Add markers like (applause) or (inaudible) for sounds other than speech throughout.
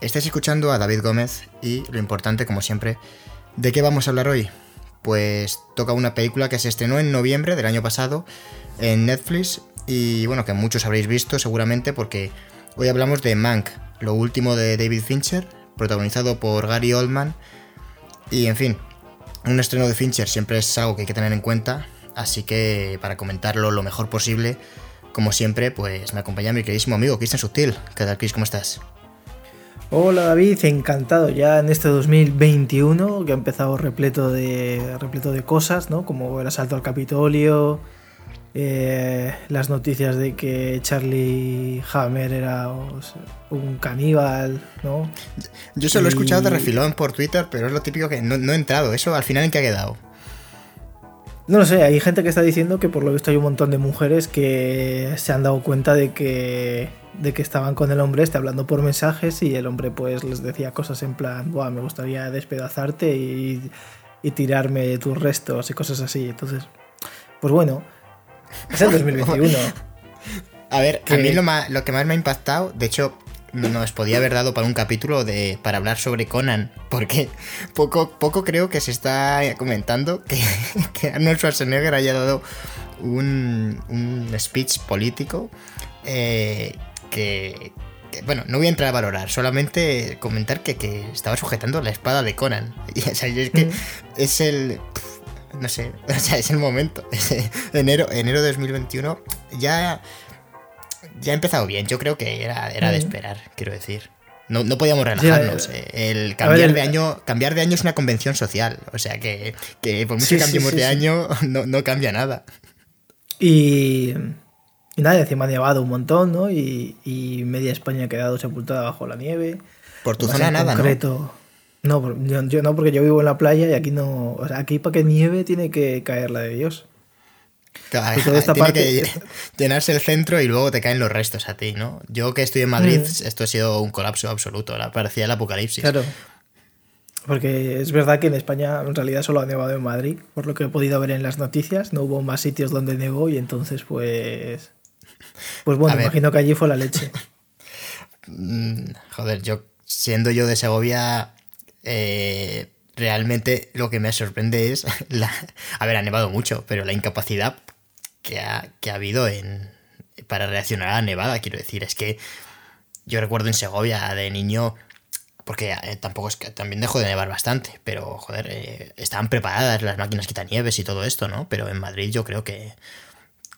Estáis escuchando a David Gómez y lo importante, como siempre, ¿de qué vamos a hablar hoy? Pues toca una película que se estrenó en noviembre del año pasado en Netflix y bueno, que muchos habréis visto seguramente porque hoy hablamos de Mank, lo último de David Fincher, protagonizado por Gary Oldman y en fin, un estreno de Fincher siempre es algo que hay que tener en cuenta, así que para comentarlo lo mejor posible, como siempre, pues me acompaña mi queridísimo amigo Cristian Sutil. ¿Qué tal, Chris? ¿Cómo estás? Hola David, encantado ya en este 2021 que ha empezado repleto de, repleto de cosas, ¿no? Como el asalto al Capitolio, eh, las noticias de que Charlie Hammer era un caníbal, ¿no? Yo solo he escuchado de refilón por Twitter, pero es lo típico que no, no he entrado. ¿Eso al final en qué ha quedado? No lo sé, hay gente que está diciendo que por lo visto hay un montón de mujeres que se han dado cuenta de que de que estaban con el hombre este hablando por mensajes y el hombre pues les decía cosas en plan, Buah, me gustaría despedazarte y, y tirarme tus restos y cosas así. Entonces, pues bueno, es el (laughs) 2021. A ver, a mí lo, lo, que más me ha impactado, de hecho, nos podía haber dado para un capítulo de para hablar sobre Conan, porque poco, poco creo que se está comentando que, (laughs) que Arnold Schwarzenegger haya dado un, un speech político eh, que, que, bueno, no voy a entrar a valorar, solamente comentar que, que estaba sujetando la espada de Conan. (laughs) Y, o sea, es que mm. es el no sé, (laughs) o sea, es el momento. enero, enero de 2021 ya, ya ha empezado bien. Yo creo que era, era de esperar, quiero decir. No, no podíamos relajarnos. Ya, eh. El cambiar ver, de año, cambiar de año es una convención social. O sea que, que por mucho sí, que cambiemos sí, sí, de año, (laughs) no, no, cambia nada. Y, y nada, encima ha nevado un montón, ¿no? Y, y, media España ha quedado sepultada bajo la nieve. Por tu zona nada, concreto, ¿no? No, yo, yo, no, porque yo vivo en la playa y aquí no. O sea, aquí para que nieve tiene que caer la de Dios. Claro, toda esta tiene parte... que llenarse el centro y luego te caen los restos a ti, ¿no? Yo que estoy en Madrid, mm. esto ha sido un colapso absoluto, parecía el apocalipsis. Claro. Porque es verdad que en España en realidad solo ha nevado en Madrid, por lo que he podido ver en las noticias, no hubo más sitios donde nevó y entonces pues... Pues bueno, imagino que allí fue la leche. (laughs) Mm, joder, yo siendo yo de Segovia, eh, realmente lo que me sorprende es, (laughs) la, a ver, ha nevado mucho, pero la incapacidad que ha, que ha habido para reaccionar a la nevada, quiero decir, es que yo recuerdo en Segovia de niño, porque eh, tampoco es que también dejó de nevar bastante, pero joder, eh, estaban preparadas las máquinas quitanieves y todo esto, ¿no? Pero en Madrid yo creo que,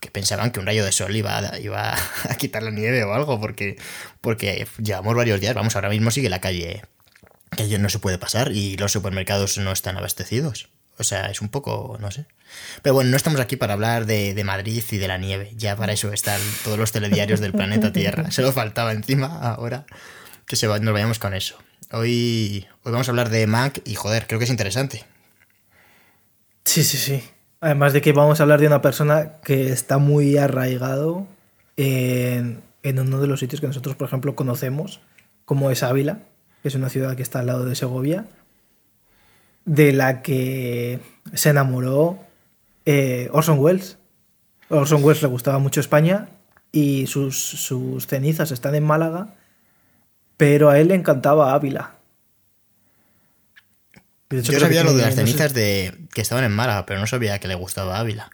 que pensaban que un rayo de sol iba a, iba (laughs) a quitar la nieve o algo, porque, porque llevamos varios días, vamos, ahora mismo sigue la calle que ayer no se puede pasar y los supermercados no están abastecidos. O sea, es un poco, no sé. Pero bueno, no estamos aquí para hablar de, de, Madrid y de la nieve. Ya para eso están todos los telediarios del planeta Tierra. (laughs) Solo faltaba encima ahora que se va, nos vayamos con eso. Hoy, hoy vamos a hablar de Mac y joder, creo que es interesante. Sí, sí, sí. Además de que vamos a hablar de una persona que está muy arraigado en, en uno de los sitios que nosotros, por ejemplo, conocemos, como es Ávila que es una ciudad que está al lado de Segovia, de la que se enamoró eh, Orson Welles. Orson Welles le gustaba mucho España y sus, sus cenizas están en Málaga, pero a él le encantaba Ávila. Hecho, Yo sabía lo de las cenizas no sé... de que estaban en Málaga, pero no sabía que le gustaba Ávila.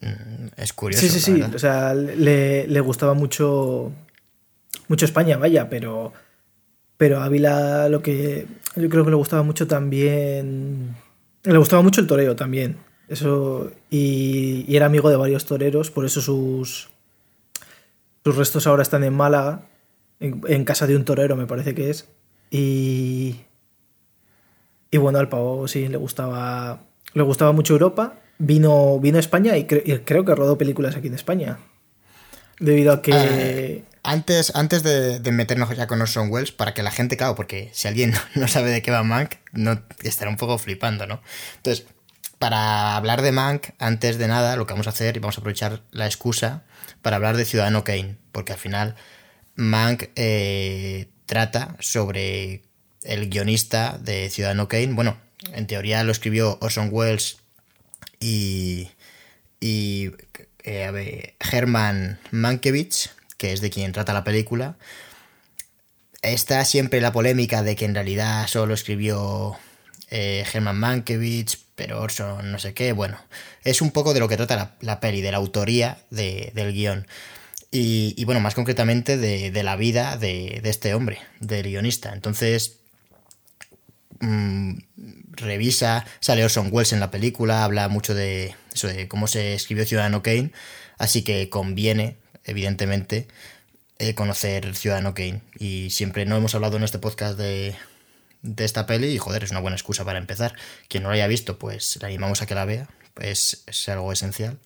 Mm, es curioso. Sí, sí, sí. O sea, le, le, gustaba mucho, mucho España, vaya, pero pero a Ávila lo que yo creo que le gustaba mucho también... Le gustaba mucho el toreo también. Eso, y, y, era amigo de varios toreros, por eso sus, sus restos ahora están en Málaga, en, casa de un torero me parece que es. Y, y bueno, al pavo sí le gustaba, le gustaba mucho Europa. Vino, vino a España y, cre, y creo que rodó películas aquí en España. Debido a que... Uh antes, antes de, meternos ya con Orson Welles, para que la gente, claro, porque si alguien (laughs) no sabe de qué va Mank, no, estará un poco flipando, ¿no? Entonces, para hablar de Mank, antes de nada, lo que vamos a hacer, y vamos a aprovechar la excusa para hablar de Ciudadano Kane, porque al final Mank eh, trata sobre el guionista de Ciudadano Kane. Bueno, en teoría lo escribió Orson Welles y, y eh, Herman Mankiewicz, que es de quien trata la película. Está siempre la polémica de que en realidad solo escribió eh, Herman Mankiewicz, pero Orson no sé qué. Bueno, es un poco de lo que trata la, peli, de la autoría del guion. Y, bueno, más concretamente de, la vida de, este hombre, del guionista. Entonces, mm, revisa, sale Orson Welles en la película, habla mucho de eso, de cómo se escribió Ciudadano Kane, así que conviene evidentemente, eh, conocer Ciudadano Kane. Y siempre no hemos hablado en este podcast de, esta peli y joder, es una buena excusa para empezar. Quien no la haya visto, pues le animamos a que la vea, pues es algo esencial.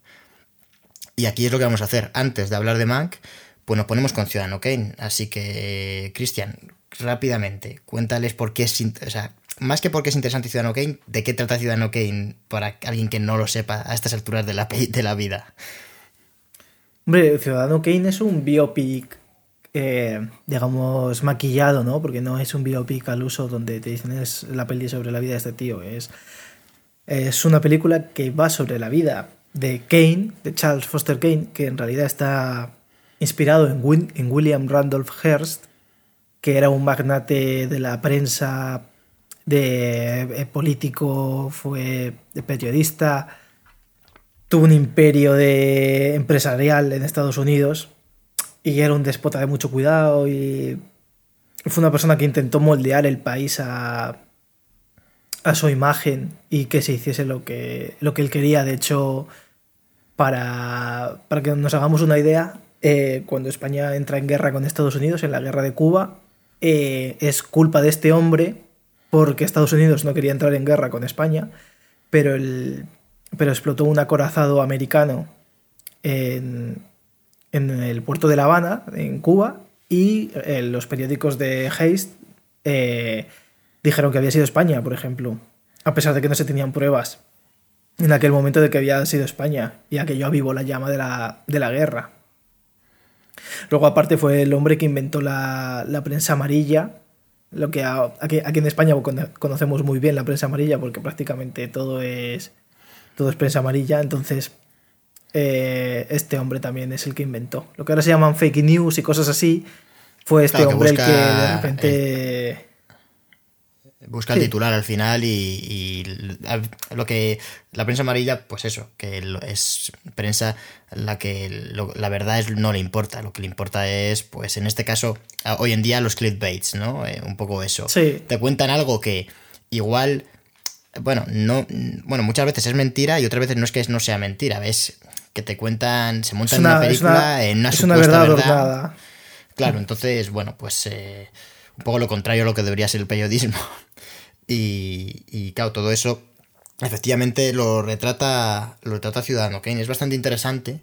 Y aquí es lo que vamos a hacer. Antes de hablar de Mank, pues nos ponemos con Ciudadano Kane. Así que, Cristian, rápidamente, cuéntales por qué es... O sea, más que porque es interesante Ciudadano Kane, ¿de qué trata Ciudadano Kane para alguien que no lo sepa a estas alturas de la vida? Hombre, Ciudadano Kane es un biopic, eh, digamos, maquillado, ¿no? Porque no es un biopic al uso donde te dicen es la peli sobre la vida de este tío. Es, es una película que va sobre la vida de Kane, de Charles Foster Kane, que en realidad está inspirado en, en William Randolph Hearst, que era un magnate de la prensa, de eh, político, fue periodista tuvo un imperio de empresarial en Estados Unidos y era un déspota de mucho cuidado y fue una persona que intentó moldear el país a, a su imagen y que se hiciese lo que, lo que él quería. De hecho, para, para que nos hagamos una idea, eh, cuando España entra en guerra con Estados Unidos, en la guerra de Cuba, eh, es culpa de este hombre porque Estados Unidos no quería entrar en guerra con España, pero el, pero explotó un acorazado americano en, el puerto de La Habana, en Cuba, y eh, los periódicos de Heist eh, dijeron que había sido España, por ejemplo, a pesar de que no se tenían pruebas en aquel momento de que había sido España, y aquello avivó la llama de la, de la guerra. Luego, aparte, fue el hombre que inventó la, la prensa amarilla, lo que aquí, aquí, en España conocemos muy bien la prensa amarilla porque prácticamente todo es todo es prensa amarilla, entonces eh, este hombre también es el que inventó. Lo que ahora se llaman fake news y cosas así, fue este hombre el que de repente... busca el titular al final y, lo que la prensa amarilla pues eso que es prensa la que la verdad es no le importa. Lo que le importa es pues en este caso hoy en día los clickbaits no eh, un poco eso. Te cuentan algo que igual bueno, no, bueno, muchas veces es mentira y otras veces no es que no sea mentira, ves que te cuentan, se montan una, película en una es una verdad, Claro, entonces, bueno, pues eh, un poco lo contrario a lo que debería ser el periodismo. (laughs) Y, y claro, todo eso efectivamente lo retrata, lo retrata Ciudadano Kane. Es bastante interesante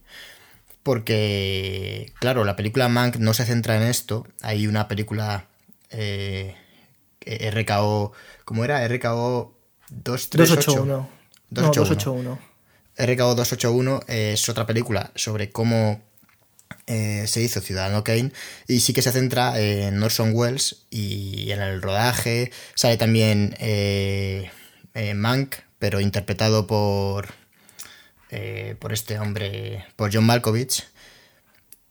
porque, claro, la película Mank no se centra en esto. Hay una película eh, RKO, ¿cómo era? RKO 281. 281. RKO 281 es otra película sobre cómo eh, se hizo Ciudadano Kane y sí que se centra en Orson Welles y en el rodaje. Sale también eh, eh, Mank, pero interpretado por, por este hombre, por John Malkovich.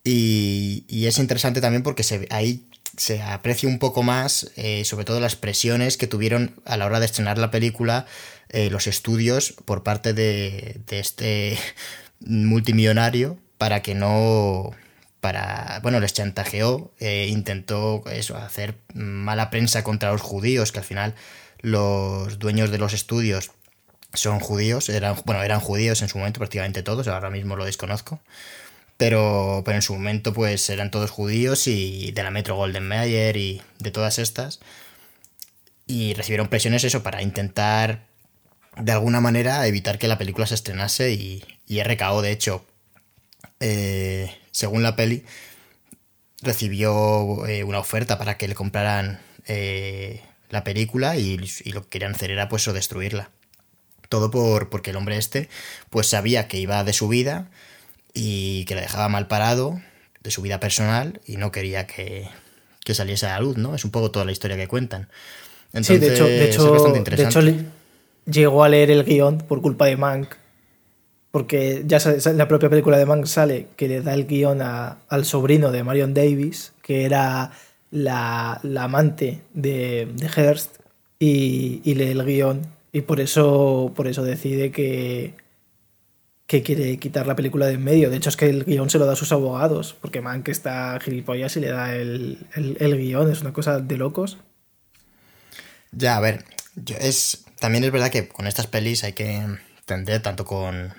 Y, y, es interesante también porque se, ahí se aprecia un poco más, eh, sobre todo las presiones que tuvieron a la hora de estrenar la película eh, los estudios por parte de, este (laughs) multimillonario para que no para bueno les chantajeó eh, intentó eso hacer mala prensa contra los judíos que al final los dueños de los estudios son judíos eran bueno eran judíos en su momento prácticamente todos ahora mismo lo desconozco pero, pero en su momento pues eran todos judíos y de la Metro Golden Mayer y de todas estas. Y recibieron presiones eso para intentar de alguna manera evitar que la película se estrenase y, y RKO de hecho, eh, según la peli, recibió eh, una oferta para que le compraran eh, la película y, y, lo que querían hacer era pues o destruirla. Todo por, porque el hombre este pues sabía que iba de su vida y que le dejaba mal parado de su vida personal y no quería que, que saliese a la luz, ¿no? Es un poco toda la historia que cuentan. Entonces, sí, de hecho, de hecho, de hecho llegó a leer el guion por culpa de Mank porque ya en la propia película de Mank sale que le da el guion a, al sobrino de Marion Davis, que era la, la amante de, de Hearst, y, y, lee el guion, y por eso, por eso decide que, que quiere quitar la película de en medio. De hecho, es que el guion se lo da a sus abogados, porque Mank está gilipollas y le da el, el, guion, es una cosa de locos. Ya, a ver, es, también es verdad que con estas pelis hay que entender tanto con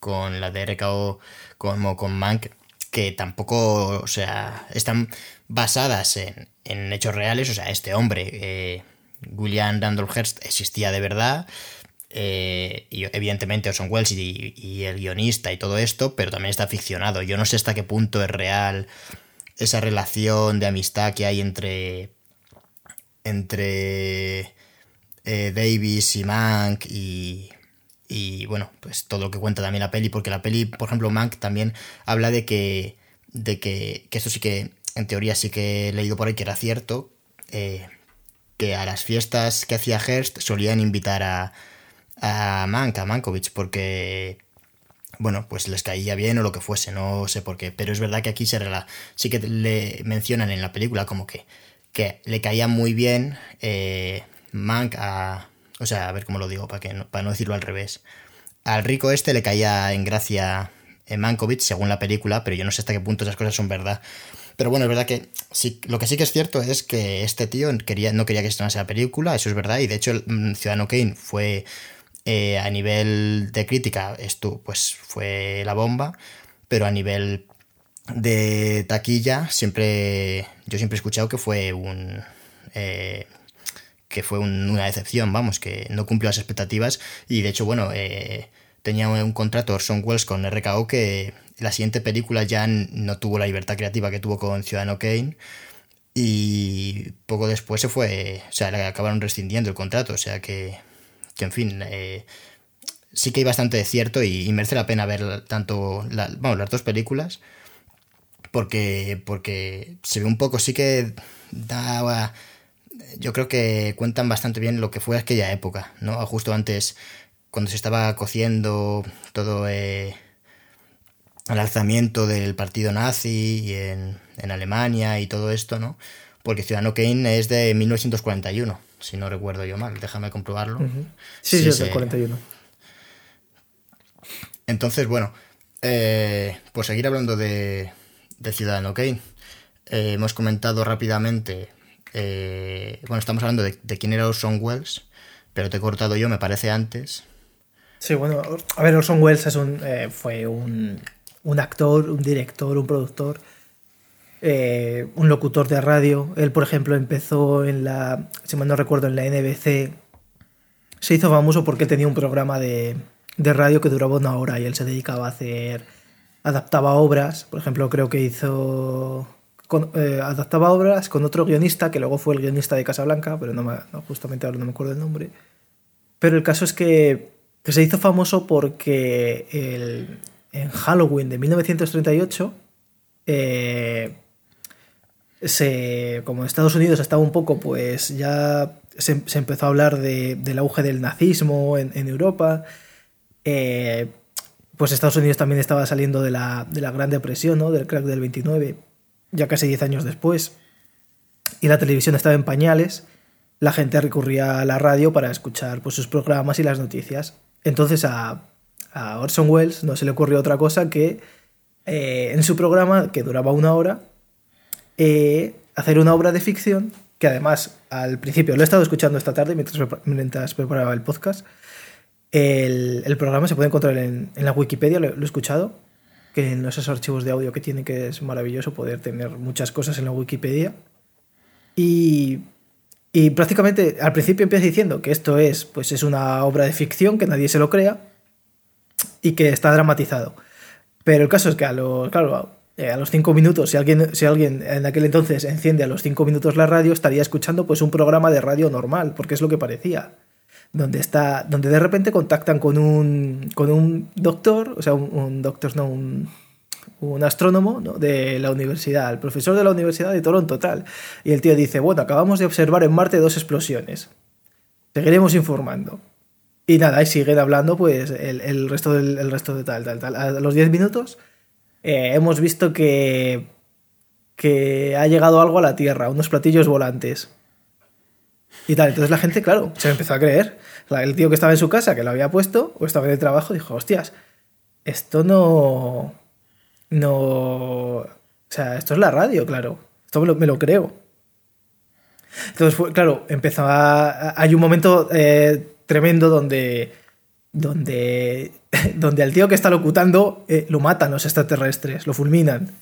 con la de RKO como con Mank, que tampoco, o sea, están basadas en, en hechos reales. O sea, este hombre, eh, William Randolph Hearst, existía de verdad. Eh, y evidentemente Orson Welles y, el guionista y todo esto, pero también está ficcionado. Yo no sé hasta qué punto es real esa relación de amistad que hay entre entre eh, Davis y Mank y, y bueno, pues todo lo que cuenta también la peli, porque la peli, por ejemplo, Mank también habla de que, de que, que esto sí que, en teoría sí que he leído por ahí que era cierto, eh, que a las fiestas que hacía Hearst solían invitar a, a Mank, a Mankovich, porque, bueno, pues les caía bien o lo que fuese, no sé por qué, pero es verdad que aquí se rela sí que le mencionan en la película como que, que le caía muy bien eh, Mank a o sea, a ver cómo lo digo, para, que no, para no decirlo al revés. Al rico este le caía en gracia en Mankovic, según la película, pero yo no sé hasta qué punto esas cosas son verdad. Pero bueno, es verdad que sí, lo que sí que es cierto es que este tío quería, no quería que estrenase la película, eso es verdad, y de hecho mm, Ciudadano Kane fue eh, a nivel de crítica, esto pues fue la bomba, pero a nivel de taquilla siempre, yo siempre he escuchado que fue un... Eh, que fue una decepción, vamos, que no cumplió las expectativas. Y de hecho, bueno, eh, tenía un contrato Orson Welles con RKO que la siguiente película ya no tuvo la libertad creativa que tuvo con Ciudadano Kane. Y poco después se fue, o sea, le acabaron rescindiendo el contrato, o sea que, que en fin, eh, sí que hay bastante de cierto y, merece la pena ver tanto la, las dos películas porque, porque se ve un poco, sí que da yo creo que cuentan bastante bien lo que fue aquella época, ¿no? Justo antes, cuando se estaba cociendo todo eh, el alzamiento del partido nazi en, en, Alemania y todo esto, ¿no? Porque Ciudadano Kane es de 1941, si no recuerdo yo mal, déjame comprobarlo. Sí, sí, es del 41. Entonces, bueno, eh, pues seguir hablando de, de Ciudadano Kane. Eh, hemos comentado rápidamente eh, bueno, estamos hablando de, quién era Orson Welles, pero te he cortado yo, me parece antes. Sí, bueno, a ver, Orson Welles es un, eh, fue un, un, actor, un director, un productor, eh, un locutor de radio. Él, por ejemplo, empezó en la, si mal no recuerdo, en la NBC. Se hizo famoso porque tenía un programa de, de radio que duraba una hora y él se dedicaba a hacer, adaptaba obras. Por ejemplo, creo que hizo eh, adaptaba obras con otro guionista, que luego fue el guionista de Casablanca, pero no, me, justamente ahora no me acuerdo el nombre. Pero el caso es que, que se hizo famoso porque el, en Halloween de 1938, eh, se, como en Estados Unidos estaba un poco, pues ya se, empezó a hablar de, del auge del nazismo en, en Europa. Eh, pues Estados Unidos también estaba saliendo de la, de la Gran Depresión, ¿no? del crack del 29 ya casi 10 años después, y la televisión estaba en pañales, la gente recurría a la radio para escuchar pues, sus programas y las noticias. Entonces a, a Orson Welles no se le ocurrió otra cosa que eh, en su programa, que duraba una hora, eh, hacer una obra de ficción, que además al principio lo he estado escuchando esta tarde mientras, mientras preparaba el podcast. El, programa se puede encontrar en, la Wikipedia, lo, he escuchado, que en esos archivos de audio que tiene, que es maravilloso poder tener muchas cosas en la Wikipedia. Y, y prácticamente al principio empieza diciendo que esto es, pues es una obra de ficción, que nadie se lo crea y que está dramatizado. Pero el caso es que a los, eh, a los cinco minutos, si alguien, si alguien en aquel entonces enciende a los cinco minutos la radio, estaría escuchando pues un programa de radio normal, porque es lo que parecía. Donde está. Donde de repente contactan con un. con un doctor, o sea, un, doctor, no, un, un astrónomo ¿no? de la universidad, el profesor de la Universidad de Toronto, tal. Y el tío dice, bueno, acabamos de observar en Marte dos explosiones. Seguiremos informando. Y nada, y siguen hablando, pues, el, resto, del, el resto de tal, tal, tal. A los 10 minutos eh, hemos visto que, que ha llegado algo a la Tierra, unos platillos volantes. Y tal, entonces la gente, claro, se empezó a creer. El tío que estaba en su casa, que lo había puesto, o estaba en el trabajo, dijo, hostias, esto no... No... O sea, esto es la radio, claro. Esto me lo, creo. Entonces, fue, claro, empezó a... Hay un momento eh, tremendo donde, donde, (laughs) donde al tío que está locutando eh, lo matan los extraterrestres, lo fulminan.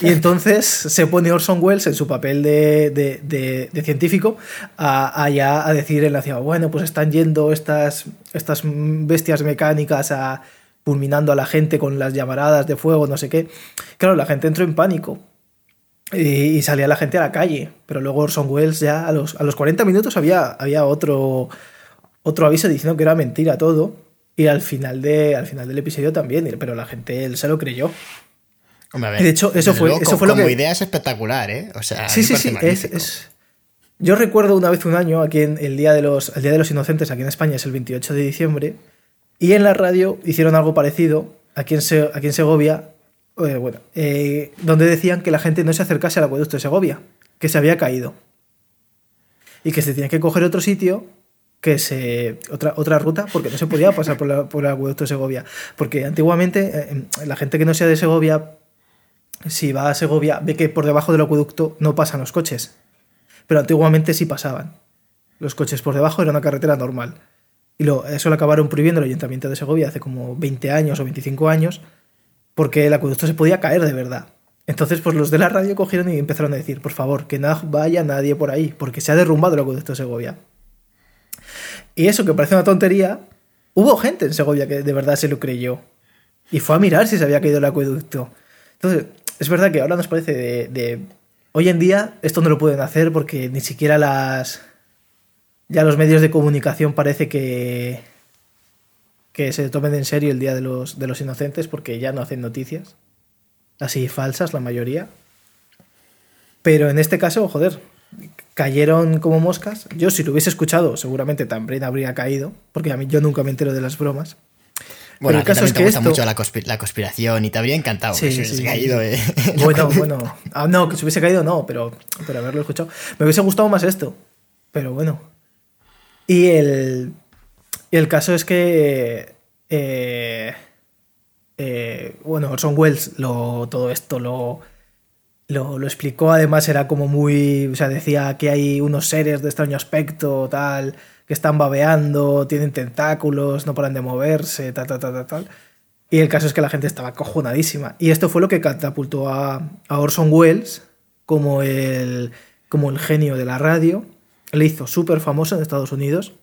Y entonces se pone Orson Welles en su papel de, de, científico a, a, decir en la ciudad, bueno, pues están yendo estas, estas bestias mecánicas a fulminando a la gente con las llamaradas de fuego, no sé qué. Claro, la gente entró en pánico. Y, salía la gente a la calle. Pero luego Orson Welles ya a los, a los 40 minutos había, había otro, otro aviso diciendo que era mentira todo. Y al final, de, al final del episodio también, pero la gente él se lo creyó. de hecho, eso fue, eso fue lo como idea es espectacular, ¿eh? O sea, sí, sí, sí. Es, Yo recuerdo una vez un año, aquí en el Día, de los, el Día de los Inocentes, aquí en España, es el 28 de diciembre, y en la radio hicieron algo parecido, aquí en, aquí en Segovia, eh, bueno, eh, donde decían que la gente no se acercase al acueducto de Segovia, que se había caído. Y que se tenía que coger otro sitio que se otra, otra ruta porque no se podía pasar por, el acueducto de Segovia. Porque antiguamente eh, em, la gente que no sea de Segovia, si va a Segovia, ve que por debajo del acueducto no pasan los coches. Pero antiguamente sí pasaban. Los coches por debajo era una carretera normal. Y lo, eso lo acabaron prohibiendo el ayuntamiento de Segovia hace como 20 años o 25 años, porque el acueducto se podía caer de verdad. Entonces, pues los de la radio cogieron y empezaron a decir, por favor, que no vaya nadie por ahí, porque se ha derrumbado el acueducto de Segovia. Y eso que parece una tontería, hubo gente en Segovia que de verdad se lo creyó. Y fue a mirar si se había caído el acueducto. Entonces, es verdad que ahora nos parece de, Hoy en día esto no lo pueden hacer porque ni siquiera las... Ya los medios de comunicación parece que... que se tomen en serio el Día de los, de los Inocentes porque ya no hacen noticias. Así falsas la mayoría. Pero en este caso, joder, cayeron como moscas. Yo si lo hubiese escuchado, seguramente también habría caído, porque a mí yo nunca me entero de las bromas. Bueno, el caso es que te gusta mucho la, conspiración y te habría encantado que se hubiese caído. Eh. (laughs) Bueno, bueno. Ah, no, que se hubiese caído no, pero, pero haberlo escuchado. Me hubiese gustado más esto, pero bueno. Y el, el caso es que... Eh, eh, bueno, Orson Welles lo, todo esto lo lo, explicó, además era como muy, o sea, decía que hay unos seres de extraño aspecto, tal, que están babeando, tienen tentáculos, no paran de moverse, tal, tal, tal, tal, tal. Y el caso es que la gente estaba cojonadísima. Y esto fue lo que catapultó a, Orson Welles como el, como el genio de la radio. Le hizo súper famoso en Estados Unidos.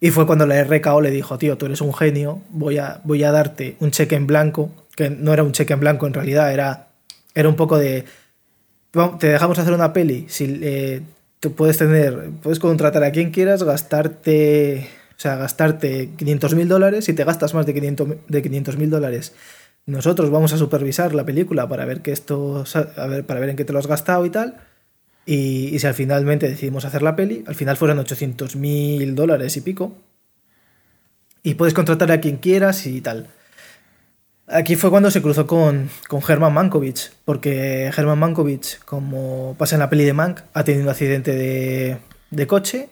Y fue cuando la RKO le dijo, tío, tú eres un genio, voy a, voy a darte un cheque en blanco, que no era un cheque en blanco en realidad, era era un poco de. Te dejamos hacer una peli. Si eh, tú puedes tener. Puedes contratar a quien quieras, gastarte. O sea, gastarte 500 mil dólares. Si te gastas más de 500 mil dólares, nosotros vamos a supervisar la película para ver que esto. A ver, para ver en qué te lo has gastado y tal. Y, y si al finalmente decidimos hacer la peli, al final fueron 800 mil dólares y pico. Y puedes contratar a quien quieras y tal. Aquí fue cuando se cruzó con, con Herman Mankovic, porque Herman Mankovic, como pasa en la peli de Mank, ha tenido un accidente de, de coche,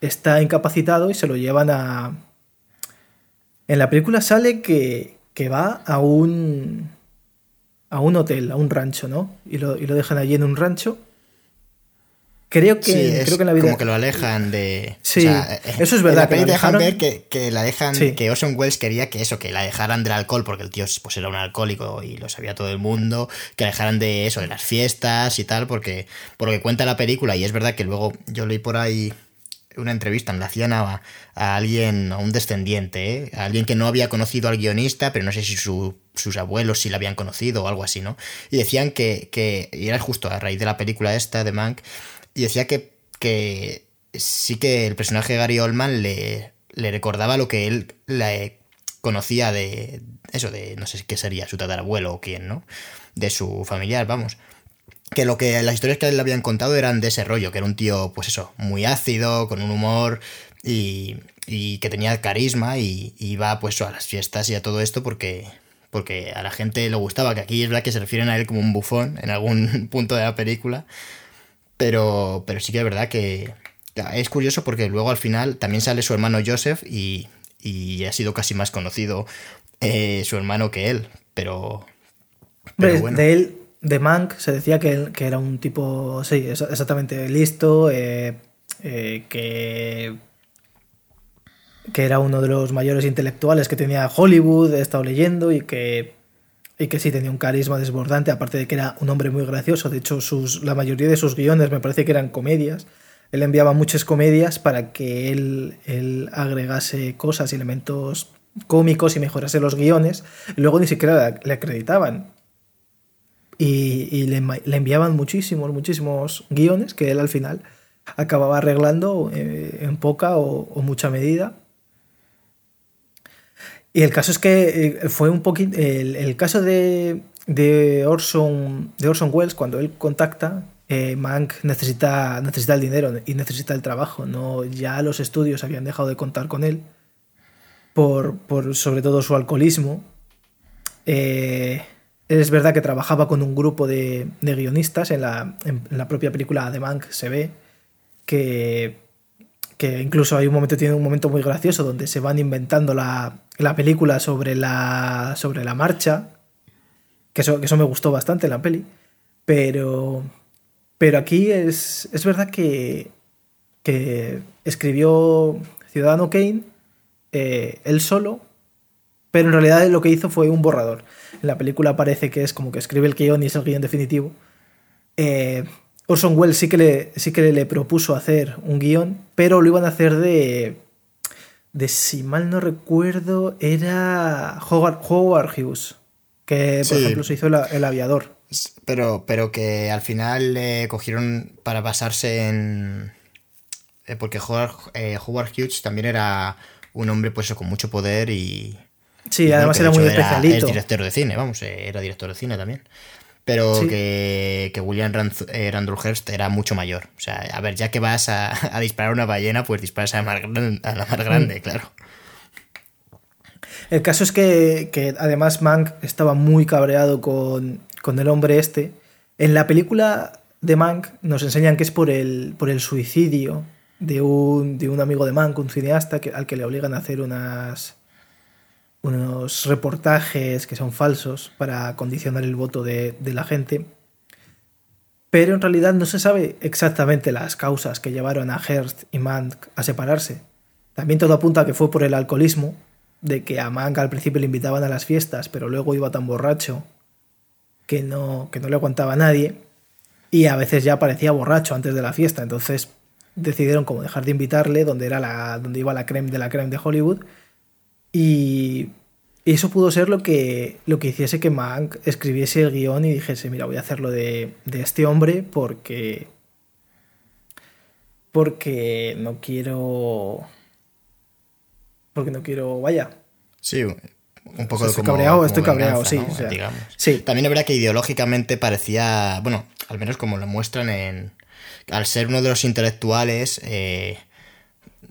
está incapacitado y se lo llevan a... En la película sale que, que va a un, a un hotel, a un rancho, ¿no? Y lo, y lo dejan allí en un rancho Creo que, creo que en la vida. Como que lo alejan de. Sí, eso es verdad. que dejan ver que, que, la dejan. Que Orson Welles quería que eso, que la dejaran del alcohol, porque el tío pues, era un alcohólico y lo sabía todo el mundo. Que la dejaran de eso, de las fiestas y tal, porque por lo que cuenta la película, y es verdad que luego yo leí por ahí una entrevista, le hacían a, alguien, a un descendiente, ¿eh? a alguien que no había conocido al guionista, pero no sé si sus abuelos sí la habían conocido o algo así, ¿no? Y decían que, que, y era justo a raíz de la película esta de Mank, y decía que, que sí que el personaje de Gary Oldman le, le recordaba lo que él le conocía de eso, de no sé qué sería, su tatarabuelo o quién, ¿no? De su familiar, vamos que lo que las historias que le habían contado eran de ese rollo, que era un tío, pues eso, muy ácido, con un humor y, y que tenía carisma y, iba pues a las fiestas y a todo esto porque, porque a la gente le gustaba, que aquí es verdad que se refieren a él como un bufón en algún (laughs) punto de la película, pero, pero sí que es verdad que es curioso porque luego al final también sale su hermano Joseph y, y ha sido casi más conocido eh, su hermano que él, pero... pero bueno. De él de Mank se decía que, era un tipo, sí, exactamente listo, eh, eh, que, que era uno de los mayores intelectuales que tenía Hollywood, he estado leyendo, y que, y que sí tenía un carisma desbordante, aparte de que era un hombre muy gracioso. De hecho, sus, la mayoría de sus guiones me parece que eran comedias. Él enviaba muchas comedias para que él, él agregase cosas y elementos cómicos y mejorase los guiones. Y luego ni siquiera le acreditaban y, le, enviaban muchísimos, muchísimos guiones que él al final acababa arreglando eh, en poca o, mucha medida. Y el caso es que eh, fue un poquito. El, caso de, de, Orson, de Orson Welles, cuando él contacta, eh, Mank necesita, necesita el dinero y necesita el trabajo. ¿no? Ya los estudios habían dejado de contar con él por, por sobre todo su alcoholismo. Eh, es verdad que trabajaba con un grupo de, guionistas, en la, propia película de Mank se ve que, que incluso hay un momento, tiene un momento muy gracioso donde se van inventando la, película sobre la, sobre la marcha, que eso, que eso me gustó bastante la peli, pero, pero aquí es, es verdad que, que escribió Ciudadano Kane eh, él solo, pero en realidad lo que hizo fue un borrador. En la película parece que es como que escribe el guion y es el guion definitivo. Eh, Orson Welles sí que, le, sí que le propuso hacer un guion, pero lo iban a hacer de. de si mal no recuerdo, era Howard, Howard Hughes, que por ejemplo se hizo el, aviador. Pero, pero que al final le cogieron para basarse en. Eh, porque Howard, eh, Howard Hughes también era un hombre pues con mucho poder y, Sí, además era muy especialito. Era director de cine, vamos, eh, era director de cine también. Pero que, William eh, Randolhurst era mucho mayor. O sea, a ver, ya que vas a, disparar a una ballena, pues disparas a la más, grande, mm. claro. El caso es que, además Mank estaba muy cabreado con, el hombre este. En la película de Mank nos enseñan que es por el, por el suicidio de un, de un amigo de Mank, un cineasta, que, al que le obligan a hacer unas, unos reportajes que son falsos para condicionar el voto de, la gente. Pero en realidad no se sabe exactamente las causas que llevaron a Hearst y Mank a separarse. También todo apunta a que fue por el alcoholismo, de que a Mank al principio le invitaban a las fiestas, pero luego iba tan borracho que no, que no le aguantaba nadie. Y a veces ya parecía borracho antes de la fiesta. Entonces decidieron como dejar de invitarle donde, era la, donde iba la creme de la creme de Hollywood y eso pudo ser lo que, lo que hiciese que Mank escribiese el guion y dijese, mira, voy a hacerlo de, de este hombre porque... Porque no quiero... Porque no quiero... Vaya. Sí, un poco estoy cabreado, estoy cabreado, sí, sí. También es verdad que ideológicamente parecía, bueno, al menos como lo muestran en, al ser uno de los intelectuales, eh,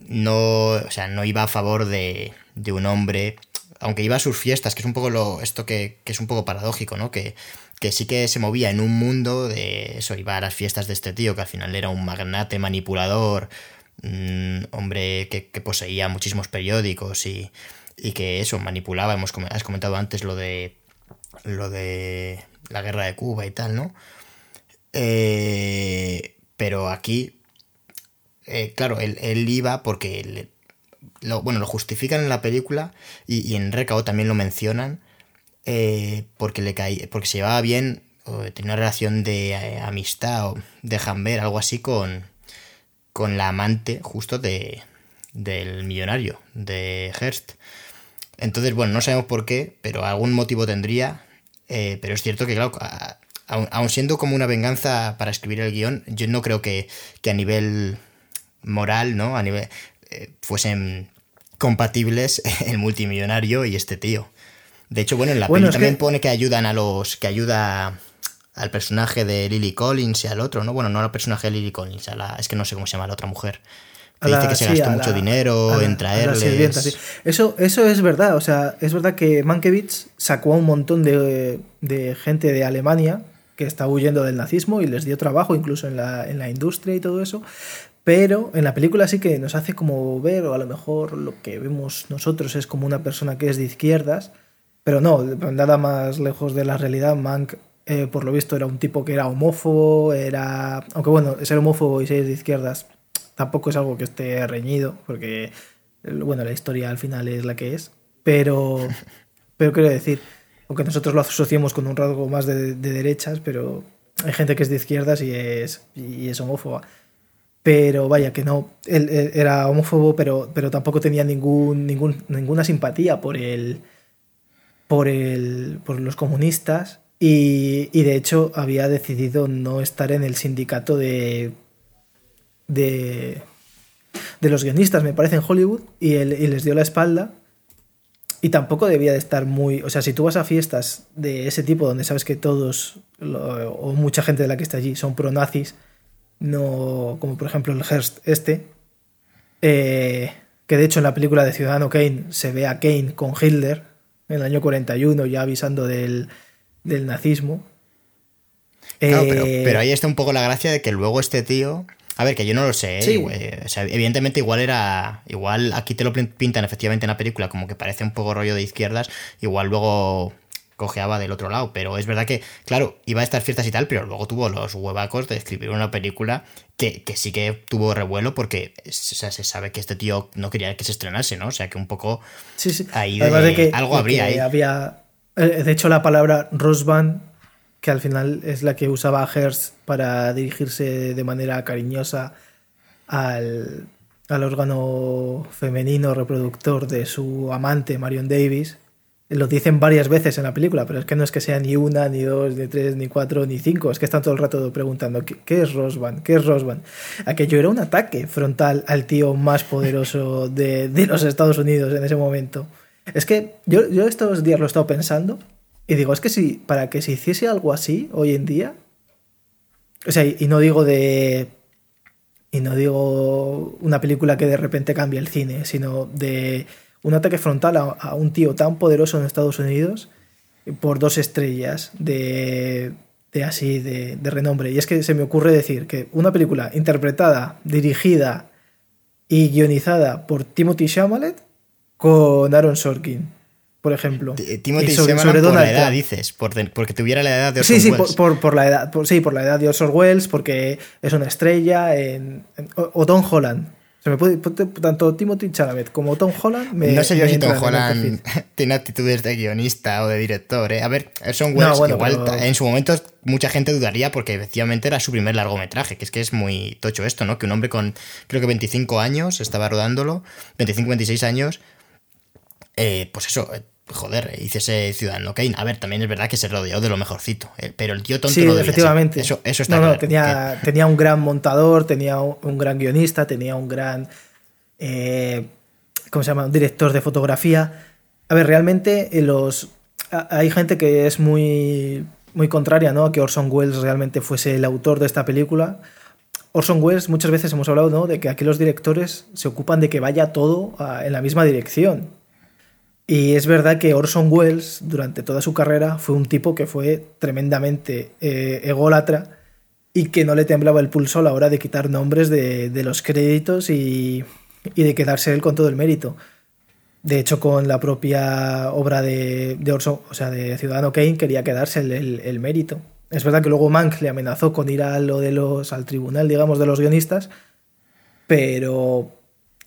no, o sea, no iba a favor de, de un hombre, aunque iba a sus fiestas, que es un poco lo, esto que, es un poco paradójico, ¿no? Que, que sí que se movía en un mundo de eso, iba a las fiestas de este tío, que al final era un magnate manipulador, un hombre que, poseía muchísimos periódicos y, y, que eso, manipulaba, hemos, has comentado antes lo de lo de la guerra de Cuba y tal, ¿no? Eh, pero aquí, eh, claro, él, él, iba porque lo, bueno, lo justifican en la película y, en Recao también lo mencionan eh, porque, le caí, porque se llevaba bien, tenía una relación de eh, amistad o de jamber, algo así con, con la amante justo de, del millonario, de Hearst. Entonces, bueno, no sabemos por qué, pero algún motivo tendría. Eh, pero es cierto que, claro, aun, siendo como una venganza para escribir el guion, yo no creo que, a nivel moral, ¿no? A nivel. Fuesen compatibles (laughs) el multimillonario y este tío. De hecho, bueno, en la bueno, también pone que ayudan a los. que ayuda al personaje de Lily Collins y al otro, ¿no? Bueno, no al personaje de Lily Collins, a la, es que no sé cómo se llama la otra mujer. dice que se gastó mucho dinero en traerles. Eso, eso es verdad, o sea, es verdad que Mankiewicz sacó a un montón de, de, gente de Alemania que estaba huyendo del nazismo y les dio trabajo incluso en la, en la industria y todo eso. Pero en la película sí que nos hace como ver, o a lo mejor lo que vemos nosotros es como una persona que es de izquierdas, pero no, nada más lejos de la realidad, Mank eh, por lo visto era un tipo que era homófobo, era... Aunque bueno, ser homófobo y ser de izquierdas tampoco es algo que esté reñido, porque bueno, la historia al final es la que es, pero, (laughs) pero quiero decir, aunque nosotros lo asociamos con un rasgo más de, derechas, pero hay gente que es de izquierdas y es, y es homófoba. Pero vaya, que no, él, era homófobo, pero, pero tampoco tenía ningún, ningún, ninguna simpatía por el, por, el, por los comunistas y, de hecho había decidido no estar en el sindicato de, de, de los guionistas, me parece, en Hollywood, y, les dio la espalda. Y tampoco debía de estar muy... O sea, si tú vas a fiestas de ese tipo donde sabes que todos, o mucha gente de la que está allí, son pro-nazis, no como por ejemplo el Hearst este, eh, que de hecho en la película de Ciudadano Kane se ve a Kane con Hitler en el año 41 ya avisando del, del nazismo. Eh, pero, ahí está un poco la gracia de que luego este tío. A ver, que yo no lo sé, ¿eh? evidentemente igual era. Igual aquí te lo pintan efectivamente en la película como que parece un poco rollo de izquierdas. Igual luego cojeaba del otro lado. Pero es verdad que, claro, iba a estar fiestas y tal, pero luego tuvo los huevacos de escribir una película que, sí que tuvo revuelo porque se sabe que este tío no quería que se estrenase, ¿no? O sea que un poco. Sí, sí. Ahí de, que, algo habría ahí. Había eh, de hecho, la palabra Rosban, que al final es la que usaba Hearst para dirigirse de manera cariñosa al, órgano femenino reproductor de su amante, Marion Davis, lo dicen varias veces en la película, pero es que no es que sea ni una, ni dos, ni tres, ni cuatro, ni cinco, es que están todo el rato preguntando ¿qué, es Rosban? ¿Qué es Rosban? Aquello era un ataque frontal al tío más poderoso (laughs) de, de los Estados Unidos en ese momento. Es que yo, yo estos días lo he estado pensando y digo, es que si para que se hiciese algo así hoy en día, o sea, y no digo de... Y no digo una película que de repente cambie el cine, sino de un ataque frontal a, un tío tan poderoso en Estados Unidos por dos estrellas de, de así, de, de, renombre. Y es que se me ocurre decir que una película interpretada, dirigida y guionizada por Timothy Chalamet con Aaron Sorkin, por ejemplo. Timothy sobre, sobre por la edad, dices, porque tuviera la edad de Orson sí, Welles. Sí, por, la edad, sí, por la edad de Orson Welles, porque es una estrella, en, o, Tom Holland. Se me puede, tanto Timothy Chalamet como Tom Holland me, No sé yo si Tom Holland (laughs) tiene actitudes de guionista o de director. ¿eh? A ver, Orson Welles igual en su momento mucha gente dudaría porque efectivamente era su primer largometraje, que es que es muy tocho esto, ¿no? Que un hombre con creo que 25 años estaba rodándolo, 25, 26 años, eh, pues eso, joder, hice ese Ciudadano Kane. A ver, también es verdad que se rodeó de lo mejorcito, eh, pero el tío tonto sí, no efectivamente. Eso, eso está no, tenía, tenía un gran montador, tenía un gran guionista, tenía un gran. ¿Cómo se llama? Un director de fotografía. A ver, realmente los. Hay gente que es muy, muy contraria ¿no? a que Orson Welles realmente fuese el autor de esta película. Orson Welles, muchas veces hemos hablado ¿no? de que aquí los directores se ocupan de que vaya todo en la misma dirección. Y es verdad que Orson Welles, durante toda su carrera, fue un tipo que fue tremendamente eh, ególatra y que no le temblaba el pulso a la hora de quitar nombres de, los créditos y, de quedarse él con todo el mérito. De hecho, con la propia obra de, Orson, o sea, de Ciudadano Kane, quería quedarse el, mérito. Es verdad que luego Mank le amenazó con ir a lo de los, al tribunal, digamos, de los guionistas, pero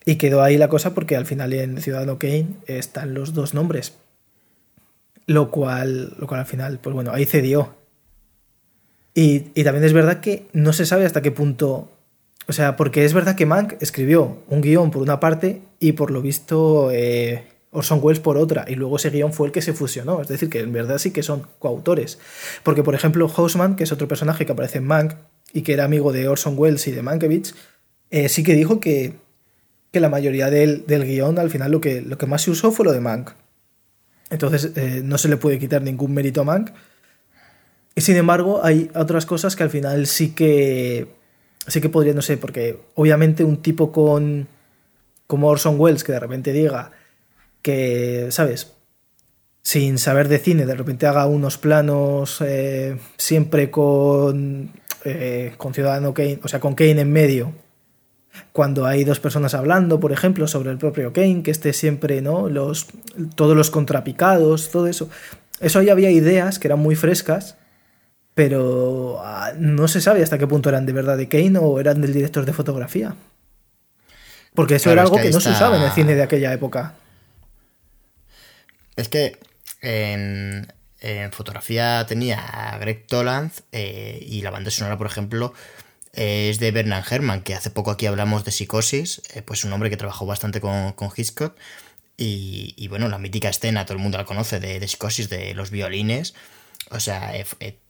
y quedó ahí la cosa porque al final en Ciudadano Kane están los dos nombres. Lo cual, lo cual al final, pues bueno, ahí cedió. Y, también es verdad que no se sabe hasta qué punto O sea, porque es verdad que Mank escribió un guion por una parte y por lo visto eh, Orson Welles por otra, y luego ese guion fue el que se fusionó. Es decir, que en verdad sí que son coautores. Porque, por ejemplo, Hausman, que es otro personaje que aparece en Mank y que era amigo de Orson Welles y de Mankiewicz, eh, sí que dijo que, que la mayoría del, del, guion, al final, lo que, más se usó fue lo de Mank. Entonces, eh, no se le puede quitar ningún mérito a Mank. Y sin embargo, hay otras cosas que al final sí que. Sí que podría, no sé, porque obviamente un tipo con. como Orson Welles que de repente diga que, ¿sabes? Sin saber de cine, de repente haga unos planos eh, siempre con. Eh, con Ciudadano Kane, o sea, con Kane en medio, cuando hay dos personas hablando, por ejemplo, sobre el propio Kane, que esté siempre, ¿no? Los, todos los contrapicados, todo eso. Eso ahí había ideas que eran muy frescas, pero ah, no se sabe hasta qué punto eran de verdad de Kane o eran del director de fotografía. Porque eso era algo que, no se usaba en el cine de aquella época. Es que en, fotografía tenía a Greg Toland eh, y la banda sonora, por ejemplo, es de Bernard Herrmann, que hace poco aquí hablamos de Psicosis, eh, pues un hombre que trabajó bastante con, con Hitchcock. Y, bueno, la mítica escena, todo el mundo la conoce, de, Psicosis, de los violines. O sea,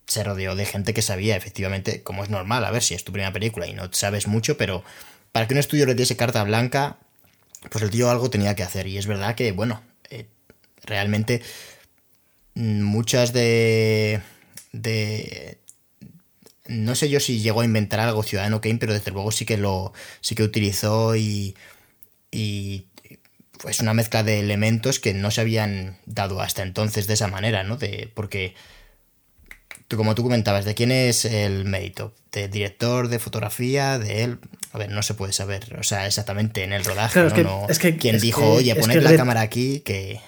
se rodeó de gente que sabía, efectivamente, como es normal, a ver si es tu primera película y no sabes mucho, pero para que un estudio le diese carta blanca, pues el tío algo tenía que hacer. Y es verdad que, bueno, eh, realmente mm, muchas de, de no sé yo si llegó a inventar algo Ciudadano Kane, pero desde luego sí que lo sí que utilizó y, y pues una mezcla de elementos que no se habían dado hasta entonces de esa manera, ¿no? De, porque, tú, como tú comentabas, ¿de quién es el mérito? ¿De director de fotografía? ¿De él? A ver, no se puede saber, o sea, exactamente en el rodaje, ¿no? Es que, ¿Quién dijo, oye, poner la cámara aquí? Que...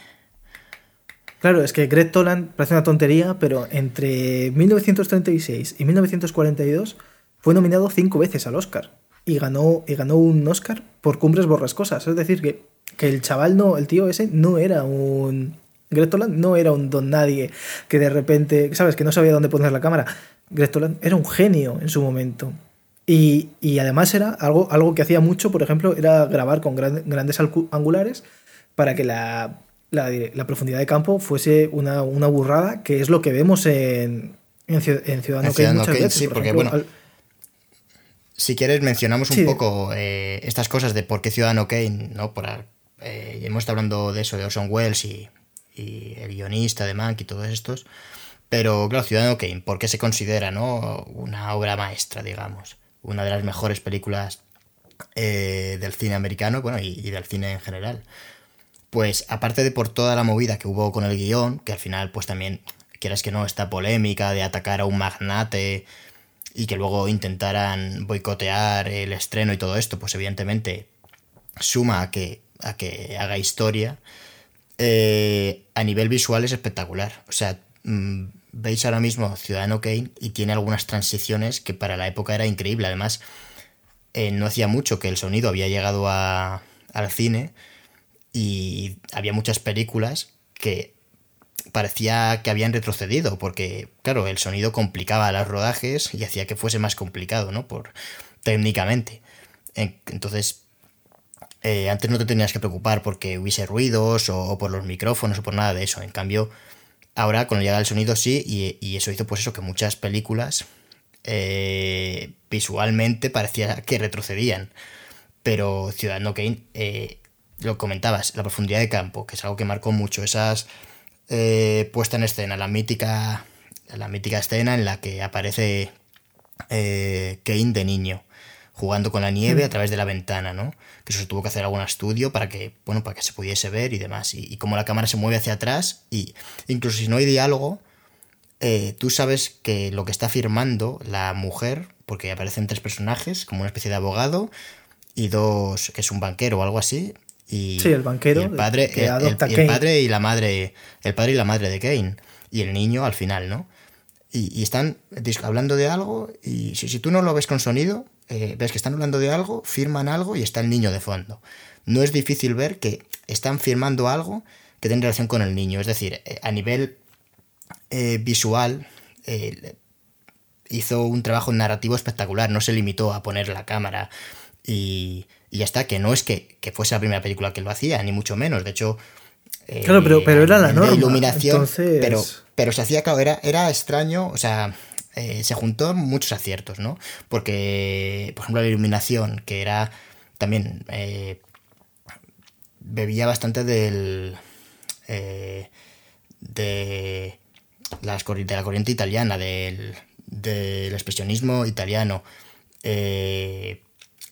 Claro, es que Greg Toland parece una tontería, pero entre 1936 y 1942 fue nominado cinco veces al Oscar y ganó, y ganó un Oscar por Cumbres Borrascosas. Es decir, que, que el chaval no, el tío ese no era un. Greg Toland no era un don nadie que de repente, ¿sabes? Que no sabía dónde poner la cámara. Greg Toland era un genio en su momento. Y, y además era algo, algo que hacía mucho, por ejemplo, era grabar con grandes angulares para que la la, profundidad de campo fuese una, burrada, que es lo que vemos en, en, Ciudadano, Kane muchas veces. Sí, porque bueno. Si quieres, mencionamos un poco eh, estas cosas de por qué Ciudadano Kane, ¿no? Por, eh, hemos estado hablando de eso, de Orson Welles y, el guionista de Mank y todos estos. Pero claro, Ciudadano Kane, ¿por qué se considera ¿no? una obra maestra, digamos? Una de las mejores películas eh, del cine americano, bueno, y, del cine en general pues aparte de por toda la movida que hubo con el guion, que al final pues también, quieras que no, esta polémica de atacar a un magnate y que luego intentaran boicotear el estreno y todo esto, pues evidentemente suma a que, a que haga historia. Eh, a nivel visual es espectacular. O sea, mm, veis ahora mismo Ciudadano Kane y tiene algunas transiciones que para la época era increíble. Además, eh, no hacía mucho que el sonido había llegado a, al cine y había muchas películas que parecía que habían retrocedido porque claro el sonido complicaba los rodajes y hacía que fuese más complicado no por técnicamente. Entonces eh, antes no te tenías que preocupar porque hubiese ruidos o, por los micrófonos o por nada de eso. En cambio ahora cuando llega el sonido sí y, eso hizo pues eso que muchas películas eh, visualmente parecía que retrocedían. Pero Ciudadano Kane eh, lo comentabas, la profundidad de campo, que es algo que marcó mucho, esas eh, puesta en escena, la mítica, la mítica escena en la que aparece eh, Kane de niño, jugando con la nieve a mm. través de la ventana, ¿no? Que eso se tuvo que hacer algún estudio para que, bueno, para que se pudiese ver y demás. Y, como la cámara se mueve hacia atrás, y incluso si no hay diálogo, eh, tú sabes que lo que está firmando la mujer, porque aparecen tres personajes, como una especie de abogado, y dos, que es un banquero o algo así, y, sí, el banquero. el padre, que adopta el, padre y la madre. El padre y la madre de Kane. Y el niño al final, ¿no? Y, están hablando de algo. Y si, si, tú no lo ves con sonido, eh, ves que están hablando de algo, firman algo y está el niño de fondo. No es difícil ver que están firmando algo que tiene relación con el niño. Es decir, eh, a nivel eh, visual, hizo un trabajo narrativo espectacular, no se limitó a poner la cámara y, y ya está, que no es que, que, fuese la primera película que lo hacía, ni mucho menos, de hecho... Claro, pero, pero era la norma. iluminación, entonces... pero, pero se hacía, claro, era, era extraño, o sea, eh, se juntó muchos aciertos, ¿no? Porque, por ejemplo, la iluminación, que era también... Eh, bebía bastante del... Eh, de, las, de la corriente italiana, del, del expresionismo italiano. Eh,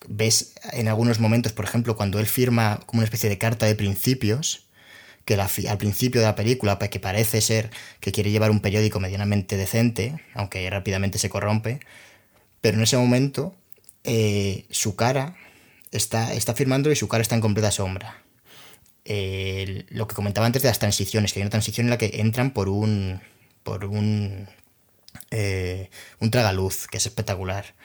ves en algunos momentos, por ejemplo, cuando él firma como una especie de carta de principios, que al principio de la película, que parece ser que quiere llevar un periódico medianamente decente, aunque rápidamente se corrompe, pero en ese momento eh, su cara está, está firmando y su cara está en completa sombra. lo que comentaba antes de las transiciones, que hay una transición en la que entran por un. por un. Eh, un tragaluz, que es espectacular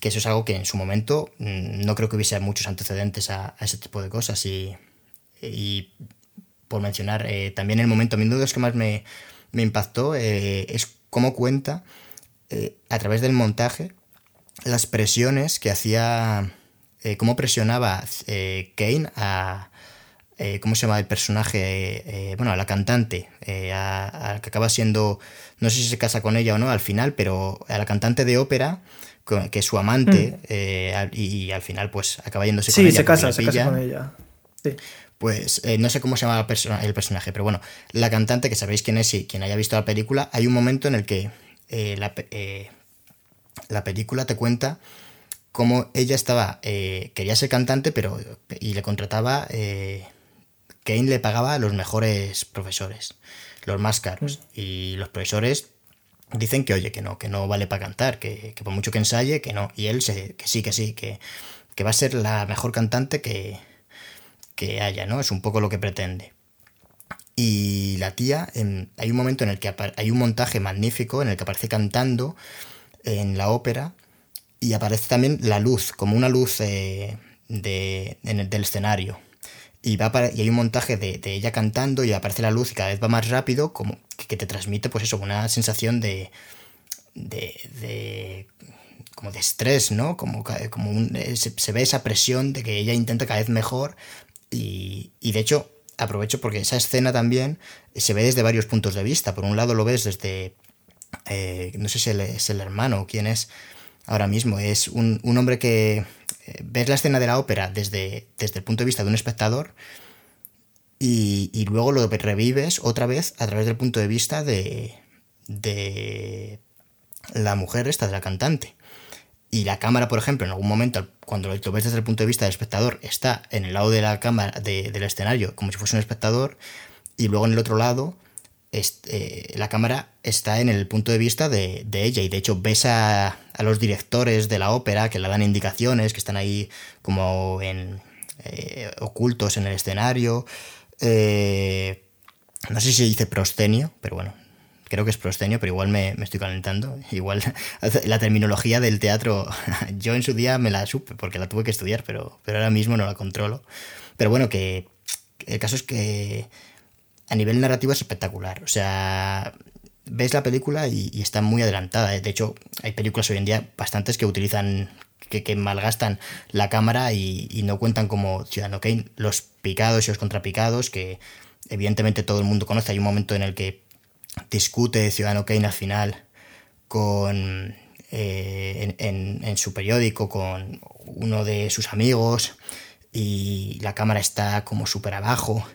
que eso es algo que en su momento mm, no creo que hubiese muchos antecedentes a, ese tipo de cosas y, y por mencionar eh, también el momento, a mí uno de los que más me, impactó eh, es cómo cuenta eh, a través del montaje las presiones que hacía, cómo presionaba Kane a, ¿cómo se llama el personaje? bueno, a la cantante, a, que acaba siendo, no sé si se casa con ella o no al final, pero a la cantante de ópera que es su amante, mm. eh, y, al final pues acaba yéndose con ella. Sí, se casa, se casa con ella. Pues eh, no sé cómo se llama el personaje, pero bueno, la cantante, que sabéis quién es y quien haya visto la película, hay un momento en el que eh, la, película te cuenta cómo ella estaba, quería ser cantante, pero y le contrataba, Kane le pagaba a los mejores profesores, los más caros, mm. y los profesores dicen que oye, que no, que no vale para cantar, que, por mucho que ensaye, que no. Y él se, que sí, que sí, que, va a ser la mejor cantante que, que haya, ¿no? Es un poco lo que pretende. Y la tía, hay un momento en el que hay un montaje magnífico en el que aparece cantando en la ópera y aparece también la luz, como una luz eh, de, del escenario y, va y hay un montaje de, ella cantando y aparece la luz y cada vez va más rápido, como que te transmite, pues eso, una sensación de. de. como de estrés, ¿no? Como, como un, eh, se, ve esa presión de que ella intenta cada vez mejor y, y de hecho aprovecho porque esa escena también se ve desde varios puntos de vista. Por un lado lo ves desde. Eh, no sé si es el hermano o quién es ahora mismo. Es un, un hombre que ves la escena de la ópera desde, desde el punto de vista de un espectador y, y, luego lo revives otra vez a través del punto de vista de, de la mujer esta, de la cantante. Y la cámara, por ejemplo, en algún momento, cuando lo ves desde el punto de vista del espectador, está en el lado de la cámara, del escenario, como si fuese un espectador, y luego en el otro lado eh, la cámara está en el punto de vista de, ella y de hecho ves a, los directores de la ópera que le dan indicaciones, que están ahí como en, eh, ocultos en el escenario. Eh, no sé si dice proscenio, pero bueno, creo que es proscenio, pero igual me, estoy calentando. Igual (laughs) la terminología del teatro, (laughs) yo en su día me la supe porque la tuve que estudiar, pero, pero ahora mismo no la controlo. Pero bueno, que el caso es que a nivel narrativo es espectacular. O sea, ves la película y, está muy adelantada. De hecho, hay películas hoy en día bastantes que utilizan, que, malgastan la cámara y, no cuentan como Ciudadano Kane los picados y los contrapicados, que evidentemente todo el mundo conoce. Hay un momento en el que discute Ciudadano Kane al final con eh, en, en, su periódico con uno de sus amigos y la cámara está como súper abajo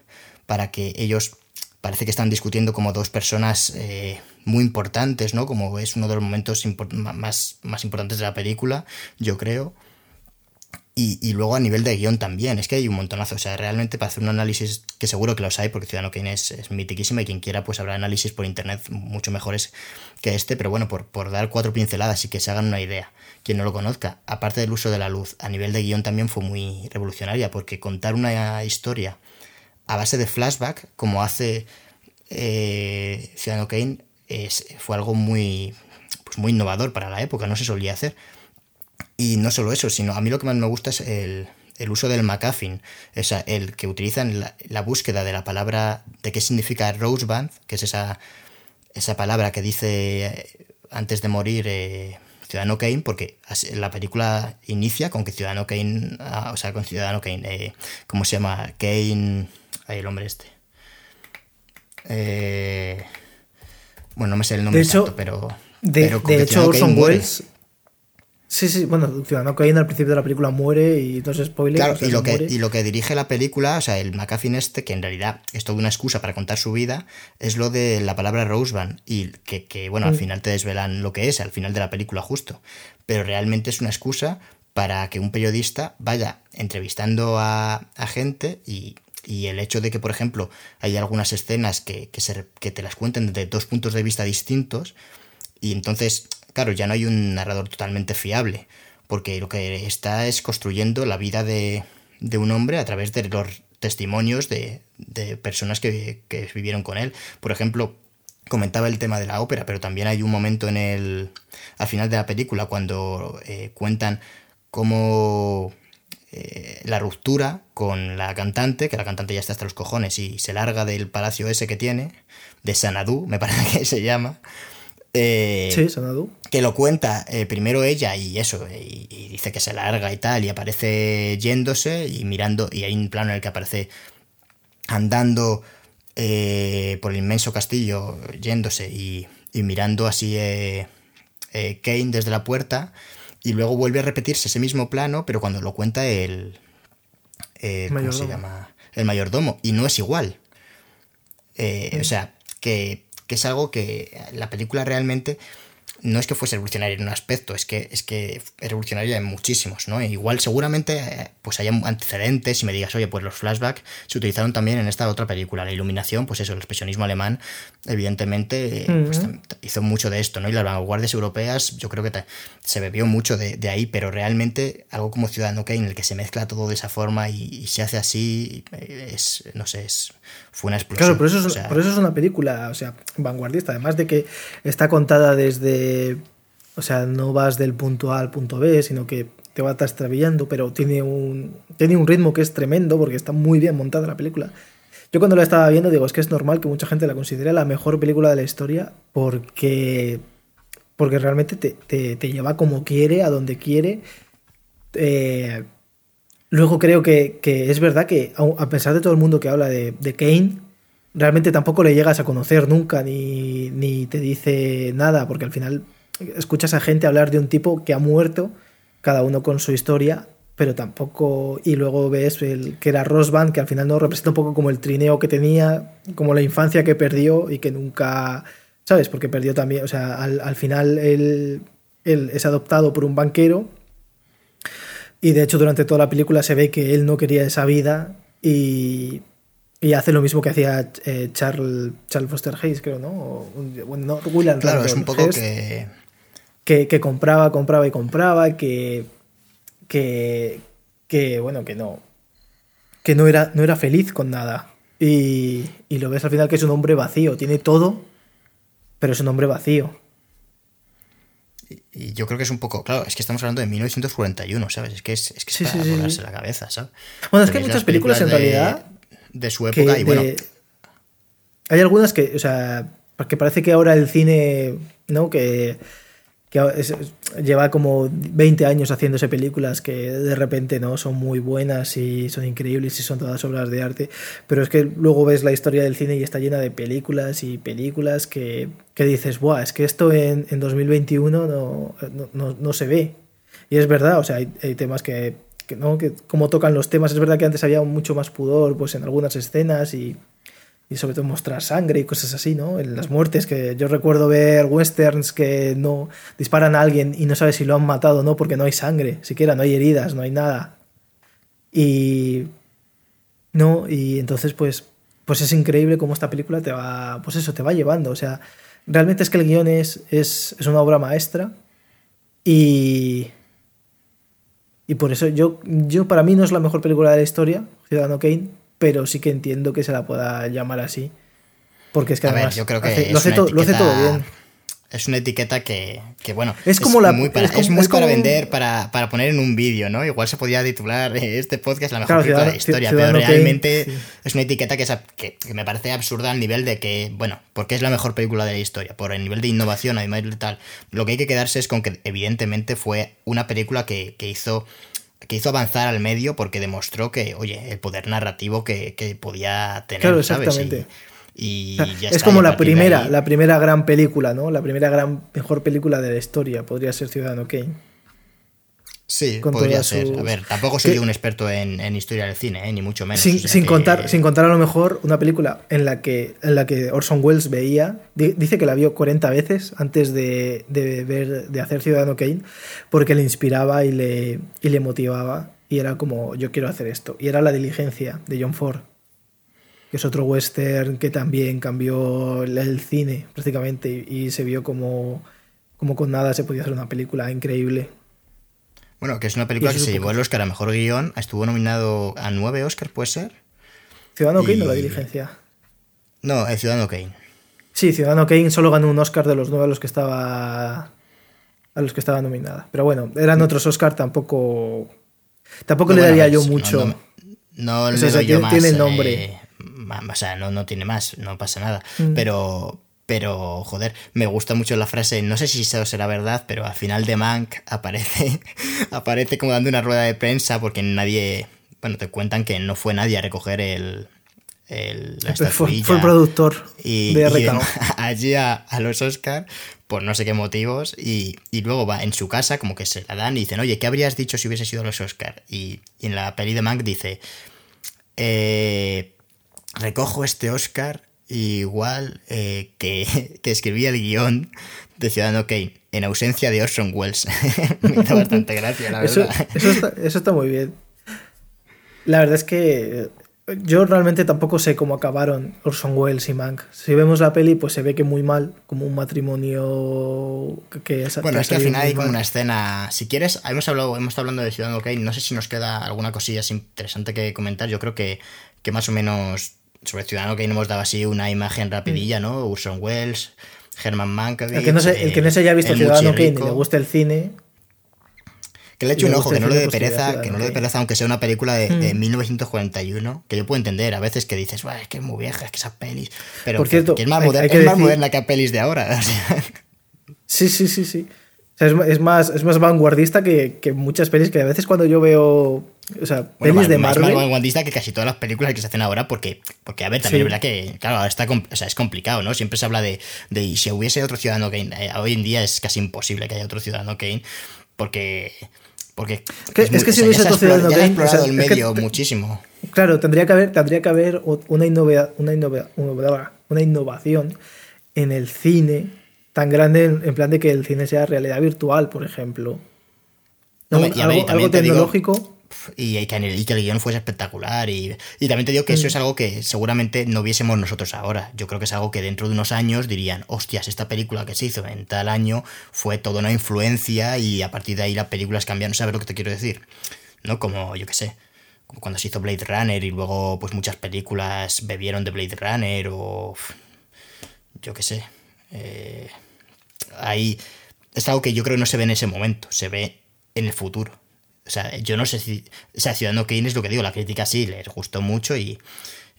para que ellos parece que están discutiendo como dos personas eh, muy importantes, ¿no? Como es uno de los momentos más, más importantes de la película, yo creo. Y, luego a nivel de guion también, es que hay un montonazo, o sea, realmente para hacer un análisis, que seguro que los hay, porque Ciudadano Kane es, es mitiquísima y quien quiera pues habrá análisis por internet mucho mejores que este, pero bueno, por, por dar cuatro pinceladas y que se hagan una idea, quien no lo conozca, aparte del uso de la luz, a nivel de guion también fue muy revolucionaria, porque contar una historia a base de flashback, como hace eh, Ciudadano es, fue algo muy, pues muy innovador para la época, no se solía hacer. Y no solo eso, sino a mí lo que más me gusta es el, uso del McAfee, o sea, el que utilizan la, la, búsqueda de la palabra, de qué significa Rosebud, que es esa, esa palabra que dice antes de morir eh, Ciudadano Kane, porque la película inicia con que Ciudadano Kane, ah, o sea, con Ciudadano Kane, eh, ¿cómo se llama? Kane, ahí el hombre este. Eh, bueno, no me sé el nombre exacto, pero... De, hecho, Orson Welles Sí, sí, bueno, Ciudadano Kane al principio de la película muere y spoiler. Claro, y, lo que, y lo que dirige la película, o sea, el McAfee este, que en realidad es toda una excusa para contar su vida, es lo de la palabra Rosebud. Y que, bueno, al mm. final te desvelan lo que es, al final de la película justo. Pero realmente es una excusa para que un periodista vaya entrevistando a, gente y, el hecho de que, por ejemplo, hay algunas escenas que, que, se, que te las cuenten desde dos puntos de vista distintos y entonces claro, ya no hay un narrador totalmente fiable, porque lo que está es construyendo la vida de, un hombre a través de los testimonios de, personas que, vivieron con él. Por ejemplo, comentaba el tema de la ópera, pero también hay un momento en el al final de la película cuando eh, cuentan cómo eh, la ruptura con la cantante, que la cantante ya está hasta los cojones y se larga del palacio ese que tiene, de Sanadú, me parece (laughs) que se llama, eh, sí, Sanadu. Que lo cuenta eh, primero ella y eso, y, dice que se larga y tal, y aparece yéndose y mirando, y hay un plano en el que aparece andando eh, por el inmenso castillo, yéndose y, mirando así Kane desde la puerta, y luego vuelve a repetirse ese mismo plano, pero cuando lo cuenta el. ¿Cómo se llama? El mayordomo, y no es igual. O sea, que es algo que la película realmente no es que fuese revolucionaria en un aspecto, es que es que es revolucionaria en muchísimos, ¿no? E igual seguramente eh, pues haya antecedentes y me digas, oye, pues los flashbacks se utilizaron también en esta otra película, la iluminación, pues eso, el expresionismo alemán, evidentemente, pues, hizo mucho de esto, ¿no? Y las vanguardias europeas, yo creo que se bebió mucho de, ahí, pero realmente algo como Ciudadano Kane, en el que se mezcla todo de esa forma y, se hace así, es, no sé, es, fue una explosión. Claro, por eso, es, por eso es una película, o sea, vanguardista, además de que está contada desde o sea, no vas del punto A al punto B, sino que te va extraviando, pero tiene un, tiene un ritmo que es tremendo porque está muy bien montada la película. Yo cuando la estaba viendo digo, es que es normal que mucha gente la considere la mejor película de la historia porque, porque realmente te, lleva como quiere, a donde quiere. Eh, luego creo que, es verdad que a pesar de todo el mundo que habla de, de Kane, realmente tampoco le llegas a conocer nunca ni, ni, te dice nada, porque al final escuchas a gente hablar de un tipo que ha muerto, cada uno con su historia, pero tampoco. Y luego ves el, que era Rosband, que al final no representa un poco como el trineo que tenía, como la infancia que perdió y que nunca. ¿Sabes? Porque perdió también. O sea, al, al final él, él es adoptado por un banquero. Y de hecho, durante toda la película se ve que él no quería esa vida. Y, y hace lo mismo que hacía eh, Charles, Charles Foster Hayes, creo, ¿no? bueno, no, William Claro, es un poco que... que... compraba, compraba y compraba, que, que, que, bueno, que no, que no era, no era feliz con nada. Y, y lo ves al final que es un hombre vacío, tiene todo, pero es un hombre vacío. Y yo creo que es un poco, claro, es que estamos hablando de 1941, ¿sabes? Es que es, es, que es para ponerse la cabeza, ¿sabes? Bueno, es que hay muchas películas, en realidad de su época y bueno. Hay algunas que, o sea, porque parece que ahora el cine, ¿no? Que, lleva como 20 años haciéndose películas que de repente no son muy buenas y son increíbles y son todas obras de arte, pero es que luego ves la historia del cine y está llena de películas y películas que, dices, Buah, es que esto en, en 2021 no, no, no, se ve. Y es verdad, o sea, hay temas que que, ¿no? que como tocan los temas. Es verdad que antes había mucho más pudor pues, en algunas escenas y, y sobre todo mostrar sangre y cosas así, ¿no? En las muertes, que yo recuerdo ver westerns que no disparan a alguien y no sabes si lo han matado o no porque no hay sangre, siquiera no hay heridas, no hay nada. Y no, y entonces pues pues es increíble cómo esta película te va, pues eso, te va llevando, o sea, realmente es que el guion es, es, es una obra maestra y y por eso yo, yo, para mí no es la mejor película de la historia, Ciudadano Kane, pero sí que entiendo que se la pueda llamar así. Porque es que además yo creo que lo, hace todo bien. Es una etiqueta que, que bueno, Es como la- muy para, es como- es muy es para vender, para, para poner en un vídeo, ¿no? Igual se podía titular eh, este podcast la mejor Claro, película de la historia, pero realmente sí. es una etiqueta que, es que, que me parece absurda al nivel de que, bueno, porque es la mejor película de la historia, por el nivel de innovación, además de tal. Lo que hay que quedarse es con que evidentemente fue una película que, que hizo que hizo avanzar al medio porque demostró que, oye, el poder narrativo que, que podía tener, Claro, ¿sabes? exactamente. Y, O y sea, (laughs) ya es está, como la primera, la primera gran película, ¿no? La primera gran mejor película de la historia podría ser Ciudadano Kane. Sí, con podría ser. A ver, tampoco soy que- un experto en, en historia del cine, ¿eh? ni mucho menos. Sin, o sea sin que- contar, sin contar a lo mejor una película en la que, en la que Orson Welles veía, di- dice que la vio 40 veces antes de, de ver, de hacer Ciudadano Kane, porque le inspiraba y le, y le motivaba. Y era como, yo quiero hacer esto. Y era La Diligencia de John Ford, que es otro western que también cambió el, cine prácticamente y, y se vio como, como con nada se podía hacer una película increíble. Bueno, que es una película que se llevó el Oscar a Mejor Guión, estuvo nominado a nueve Oscars, ¿puede ser? ¿Ciudadano Kane o La Diligencia? No, El Ciudadano Kane. Sí, Ciudadano Kane solo ganó un Oscar de los nueve a los que estaba a los que estaba nominada. Pero bueno, eran otros Oscar, tampoco tampoco No, le daría yo no- mucho. No, no O le sea, doy yo tiene- más. tiene eh, nombre. ma- o sea, no, no tiene más, no pasa nada. Mm. Pero, pero, joder, me gusta mucho la frase, no sé si eso será verdad, pero al final de Mank aparece, (laughs) aparece como dando una rueda de prensa porque nadie, bueno, te cuentan que no fue nadie a recoger el, el la fue, fue el productor y, de y (laughs) allí a, a los Oscar por no sé qué motivos y, y luego va en su casa como que se la dan y dicen oye ¿qué habrías dicho si hubiese sido los Oscar? y, y en la peli de Mank dice eh, recojo este Oscar igual eh, que, (laughs) que escribí el guion de Ciudadano Kane en ausencia de Orson Welles (laughs) me hizo bastante gracia la Eso, verdad eso, está, eso está muy bien. La verdad es que eh, yo realmente tampoco sé cómo acabaron Orson Welles y Mank. Si vemos la peli, pues se ve que muy mal, como un matrimonio que, que ha- Bueno, ha es que al final hay como una escena. Si quieres, hemos hablado, hemos estado hablando de Ciudadano Kane. No sé si nos queda alguna cosilla interesante que comentar. Yo creo que, que más o menos sobre Ciudadano Kane hemos dado así una imagen rapidilla, ¿no? Orson Welles, Herman Mankiewicz. El que no se, el que no se haya visto el Ciudadano Kane y Muchirrico. le guste el cine, Que le eche un ojo, gusta que no le dé pues, pereza, que no dé Kane. pereza, aunque sea una película de, de Mm. 1941, que yo puedo entender a veces que dices, "Buah, es que es muy vieja, es que esas pelis. Pero Por cierto, que es más, hay- moder- hay que es más moderna que pelis de ahora. (laughs) o sea. Sí, sí, sí, sí. O sea, es, es más, es más vanguardista que, que muchas pelis que a veces cuando yo veo. O sea, Bueno, pelis más, de más Marvel. vanguardista que casi todas las películas que se hacen ahora, porque, porque a ver, también Sí. es verdad que, claro, ahora está, o sea, es complicado, ¿no? Siempre se habla de, de si hubiese otro Ciudadano Kane. Eh, hoy en día es casi imposible que haya otro Ciudadano Kane, porque. porque Que- es que si hubiese otro Ciudadano explorado- Kane, o sea, explorado el es que medio muchísimo. Claro, tendría que haber, tendría que haber una, una- una innovación en el cine tan grande en, plan de que el cine sea realidad virtual, por ejemplo. No, y y algo, digo- tecnológico. Y que, el, y que el guion fuese espectacular. Y, y también te digo que eso es algo que seguramente no viésemos nosotros ahora. Yo creo que es algo que dentro de unos años dirían, hostias, esta película que se hizo en tal año fue toda una influencia y a partir de ahí las películas cambiaron. ¿Sabes lo que te quiero decir? ¿No? Como, yo qué sé, como cuando se hizo Blade Runner y luego pues muchas películas bebieron de Blade Runner o... Yo qué sé. Eh, ahí es algo que yo creo que no se ve en ese momento, se ve en el futuro. O sea, yo no sé si. O sea, Ciudadano Kane es lo que digo, la crítica sí, les gustó mucho y,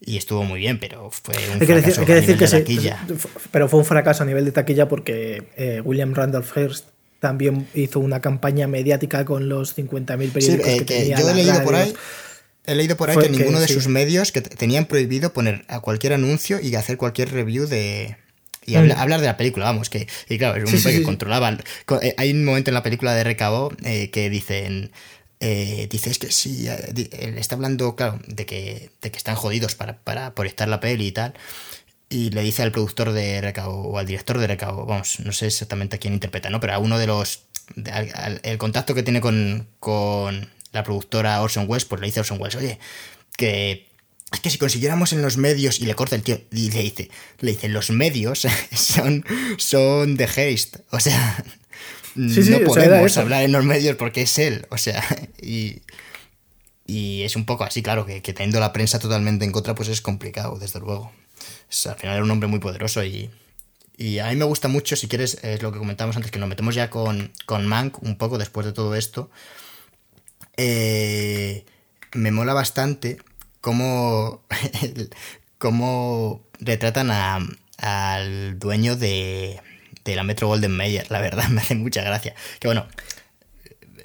y estuvo muy bien, pero fue un Hay que decir, fracaso hay que a decir nivel que de taquilla. pero fue un fracaso a nivel de taquilla porque eh, William Randolph Hearst también hizo una campaña mediática con los 50.000 Sí, periódicos eh, que que tenía yo he leído por ahí. He leído por ahí que que ninguno de sí. sus medios que te- tenían prohibido poner a cualquier anuncio y hacer cualquier review de. Y habla- hablar de la película, vamos, que. Y claro, es un Sí, que sí, controlaban. co- eh, Hay un momento en la película de RKO eh, que dicen. Eh, dice, es que sí, eh, él está hablando, claro, de que, de que están jodidos para, para proyectar la peli y tal. Y le dice al productor de RKO o al director de RKO, vamos, no sé exactamente a quién interpreta, ¿no? Pero a uno de los. de- al- al- el contacto que tiene con, con la productora Orson Welles, pues le dice a Orson Welles, oye, que. Es que si consiguiéramos en los medios, y le corta el tío, y le dice, le dice, los medios (laughs) son, son de Heist. O sea, Sí, sí, no o sea, era podemos hablar en los medios porque es él. O sea, (laughs) y, y es un poco así, claro, que, que teniendo la prensa totalmente en contra, pues es complicado, desde luego. Al final era un hombre muy poderoso y. y a mí me gusta mucho, si quieres, es lo que comentamos antes, que nos metemos ya con, con Mank un poco después de todo esto. Eh, me mola bastante cómo, (laughs) cómo retratan a, al dueño de, de la Metro Golden Mayer. La verdad, (laughs) me hace mucha gracia. Que bueno,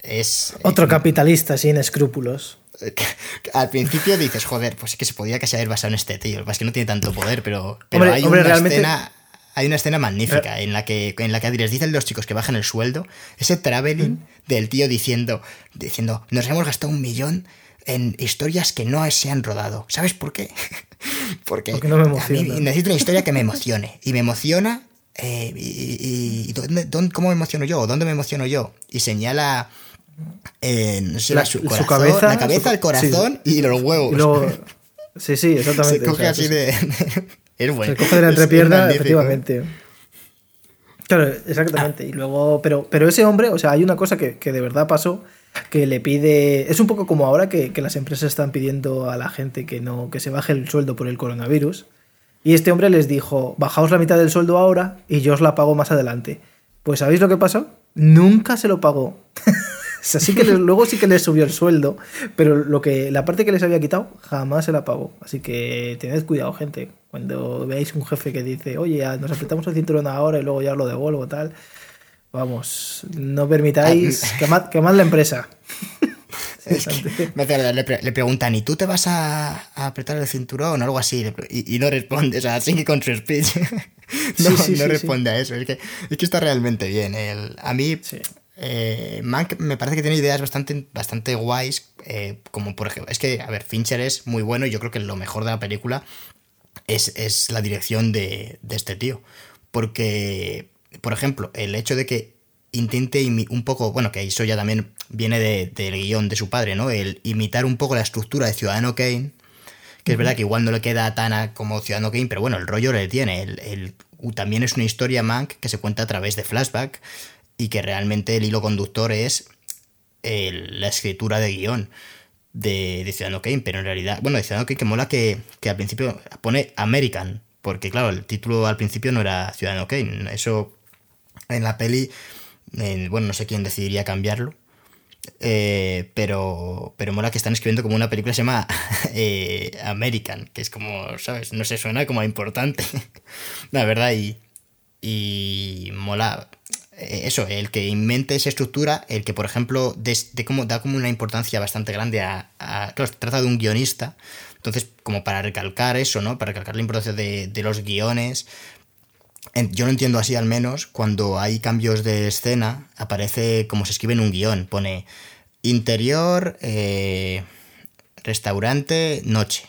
es... Otro capitalista sin escrúpulos. (laughs) Al principio dices, joder, pues es que se podía casi haber basado en este tío. Es que no tiene tanto poder, pero, pero hay una escena. Hay una escena magnífica en la que en la que les dicen los chicos que bajan el sueldo, ese traveling del tío diciendo, diciendo, nos hemos gastado un millón en historias que no se han rodado. ¿Sabes por qué? (laughs) Porque, no me emociona. necesito una historia que me emocione. Y me emociona. Eh, y, cómo me emociono yo? ¿Dónde me emociono yo? Y señala la, su, cabeza, la cabeza, el corazón y los huevos. sí, sí, exactamente. Se coge así de, (laughs) es bueno. Se coge de la entrepierna, efectivamente. Claro, exactamente. Y luego, pero, pero ese hombre, o sea, hay una cosa que, que de verdad pasó que le pide. Es un poco como ahora que, que, las empresas están pidiendo a la gente que no, que se baje el sueldo por el coronavirus. Y este hombre les dijo: bajaos la mitad del sueldo ahora y yo os la pago más adelante. Pues ¿sabéis lo que pasó? Nunca se lo pagó. (laughs) Así que luego sí que les subió el sueldo, pero lo que la parte que les había quitado jamás se la pagó. Así que tened cuidado, gente. Cuando veáis un jefe que dice, oye, nos apretamos el cinturón ahora y luego ya lo devuelvo, tal. Vamos, no permitáis ah, quemad, la empresa. (laughs) le, preguntan, ¿y tú te vas a, apretar el cinturón o algo así? Y, no responde, o sea, sigue con su speech. (laughs) no, no responde a eso. Es que, es que está realmente bien. El, a mí, eh, Mank me parece que tiene ideas bastante, bastante guays, eh, como por ejemplo, es que, a ver, Fincher es muy bueno y yo creo que lo mejor de la película es, la dirección de, este tío. Porque, por ejemplo, el hecho de que intente un poco, bueno, que eso ya también viene del guion de su padre, ¿no? El imitar un poco la estructura de Ciudadano Kane, que es verdad que igual no le queda tan como Ciudadano Kane, pero bueno, el rollo le tiene. El, también es una historia Mank que se cuenta a través de flashback y que realmente el hilo conductor es la escritura de guion de, de, Ciudadano Kane, pero en realidad, bueno, de Ciudadano Kane que mola que, al principio pone American, porque claro, el título al principio no era Ciudadano Kane, eso en la peli, bueno, no sé quién decidiría cambiarlo, eh, pero, pero mola que están escribiendo como una película que se llama (laughs) eh, American, que es como, ¿sabes? No sé, suena como importante, (laughs) la verdad, y, y mola eh, eso, el que invente esa estructura, el que, por ejemplo, de, como, da como una importancia bastante grande a, Claro, se trata de un guionista, entonces, como para recalcar eso, ¿no? Para recalcar la importancia de, los guiones. Yo lo entiendo así al menos, cuando hay cambios de escena, aparece como se escribe en un guion, pone interior, eh, restaurante, noche.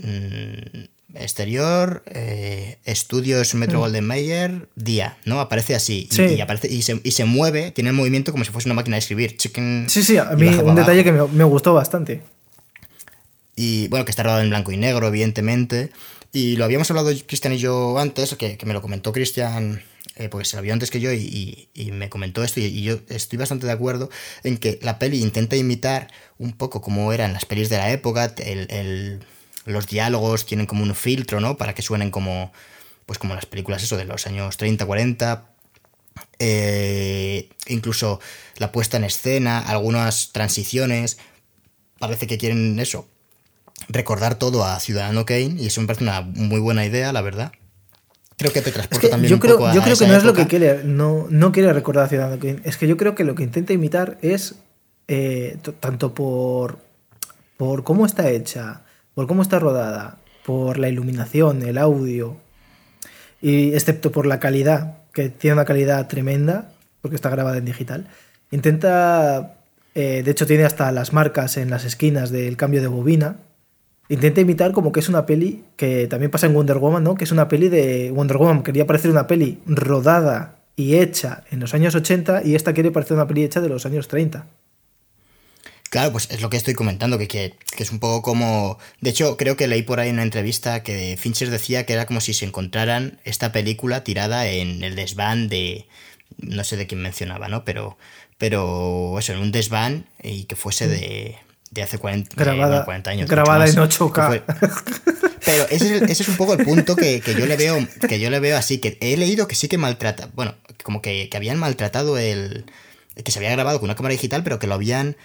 Mm, exterior, eh, estudios Metro mm. Golden Mayer, día, ¿no? Aparece así. Y, aparece, y, se, mueve, tiene el movimiento como si fuese una máquina de escribir. sí, sí, a mí un detalle que me, gustó bastante. Y bueno, que está rodado en blanco y negro, evidentemente. Y lo habíamos hablado Cristian y yo antes, que, me lo comentó Cristian, eh, porque se lo vio antes que yo y, me comentó esto. Y, yo estoy bastante de acuerdo en que la peli intenta imitar un poco como eran las pelis de la época, el los diálogos tienen como un filtro, ¿no? Para que suenen como, pues como las películas eso de los años 30, 40. Eh, incluso la puesta en escena, algunas transiciones. Parece que quieren eso, recordar todo a Ciudadano Kane, y eso me parece una muy buena idea, la verdad. Creo que te transporta también yo un creo, poco a Yo creo que no es lo que quiere, no, no quiere recordar a Ciudadano Kane. Es que yo creo que lo que intenta imitar es, eh, tanto por, por cómo está hecha, por cómo está rodada, por la iluminación, el audio, y excepto por la calidad, que tiene una calidad tremenda, porque está grabada en digital, intenta, eh, de hecho tiene hasta las marcas en las esquinas del cambio de bobina, intenta imitar como que es una peli que también pasa en Wonder Woman, ¿no? Que es una peli de Wonder Woman, quería parecer una peli rodada y hecha en los años 80 y esta quiere parecer una peli hecha de los años 30. Claro, pues es lo que estoy comentando, que, que, es un poco como... De hecho, creo que leí por ahí una entrevista que Fincher decía que era como si se encontraran esta película tirada en el desván de... No sé de quién mencionaba, ¿no? Pero, pero eso, en un desván y que fuese de, de hace 40, grabada, eh, 40 años. Grabada mucho en más, 8K. que fue- (laughs) Pero ese es, ese es un poco el punto que, que yo le veo que yo le veo así, que he leído que sí que maltrata, bueno, como que, que habían maltratado el... que se había grabado con una cámara digital, pero que lo habían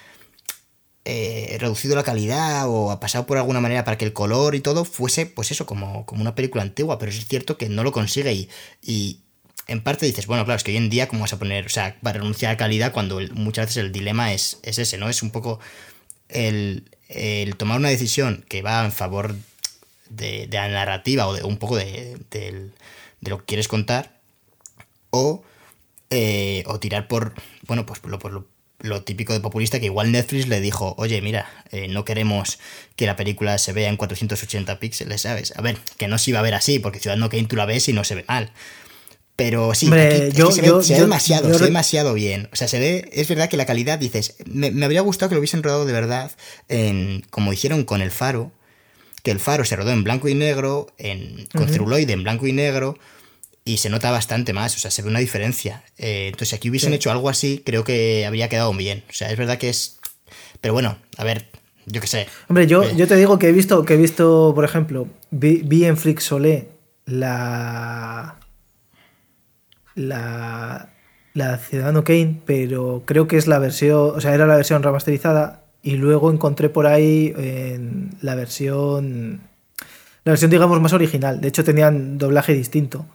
eh, reducido la calidad o ha pasado por alguna manera para que el color y todo fuese, pues eso, como, como una película antigua, pero es cierto que no lo consigue y, y en parte dices, bueno, claro, es que hoy en día, ¿cómo vas a poner, o sea, va a renunciar a calidad cuando el- muchas veces el dilema es, es ese, ¿no? Es un poco el, tomar una decisión que va en favor de, la narrativa o de un poco de, lo que quieres contar o, eh, o tirar por, bueno, pues por lo, por lo típico de populista que igual Netflix le dijo, oye, mira, eh, no queremos que la película se vea en 480 píxeles, ¿sabes? A ver, que no se iba a ver así, porque Ciudadano Kane tú la ves y no se ve mal. Pero sí, Hombre, aquí es que yo- se, ve, yo- demasiado, se ve demasiado bien. O sea, se ve, es verdad que la calidad, dices, me, me habría gustado que lo hubiesen rodado de verdad, en, como hicieron con El Faro, que El Faro se rodó en blanco y negro, en, con Ujú. celuloide en blanco y negro, y se nota bastante más, o sea, se ve una diferencia. Eh, entonces, si aquí hubiesen Sí. hecho algo así, creo que habría quedado bien. O sea, es verdad que es... Pero bueno, a ver, yo qué sé. Hombre, yo, Eh. yo te digo que he visto, que he visto, por ejemplo, vi, vi en Flixolé la. La. La Ciudadano Kane, pero creo que es la versión. O sea, era la versión remasterizada. Y luego encontré por ahí en la versión. La versión, digamos, más original. De hecho, tenían doblaje distinto.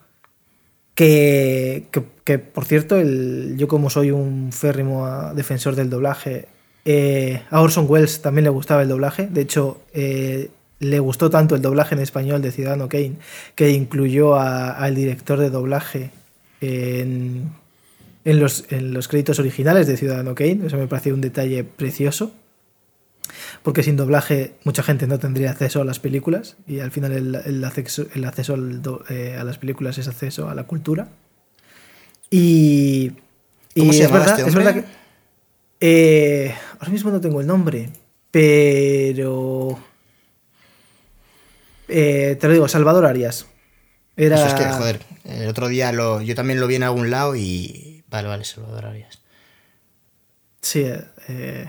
Que, que, por cierto, el, yo como soy un férrimo defensor del doblaje, eh, a Orson Welles también le gustaba el doblaje. De hecho, eh, le gustó tanto el doblaje en español de Ciudadano Kane que incluyó al director de doblaje en, en los, en los créditos originales de Ciudadano Kane. Eso me pareció un detalle precioso. Porque sin doblaje mucha gente no tendría acceso a las películas y al final el, el acceso, el acceso al do- eh, a las películas es acceso a la cultura. Y, y ¿Cómo se es, verdad, este es verdad que... eh, ahora mismo no tengo el nombre, pero... eh, te lo digo, Salvador Arias. Era... Eso es que, joder, el otro día lo, yo también lo vi en algún lado y... Vale, vale, Salvador Arias. Sí, eh,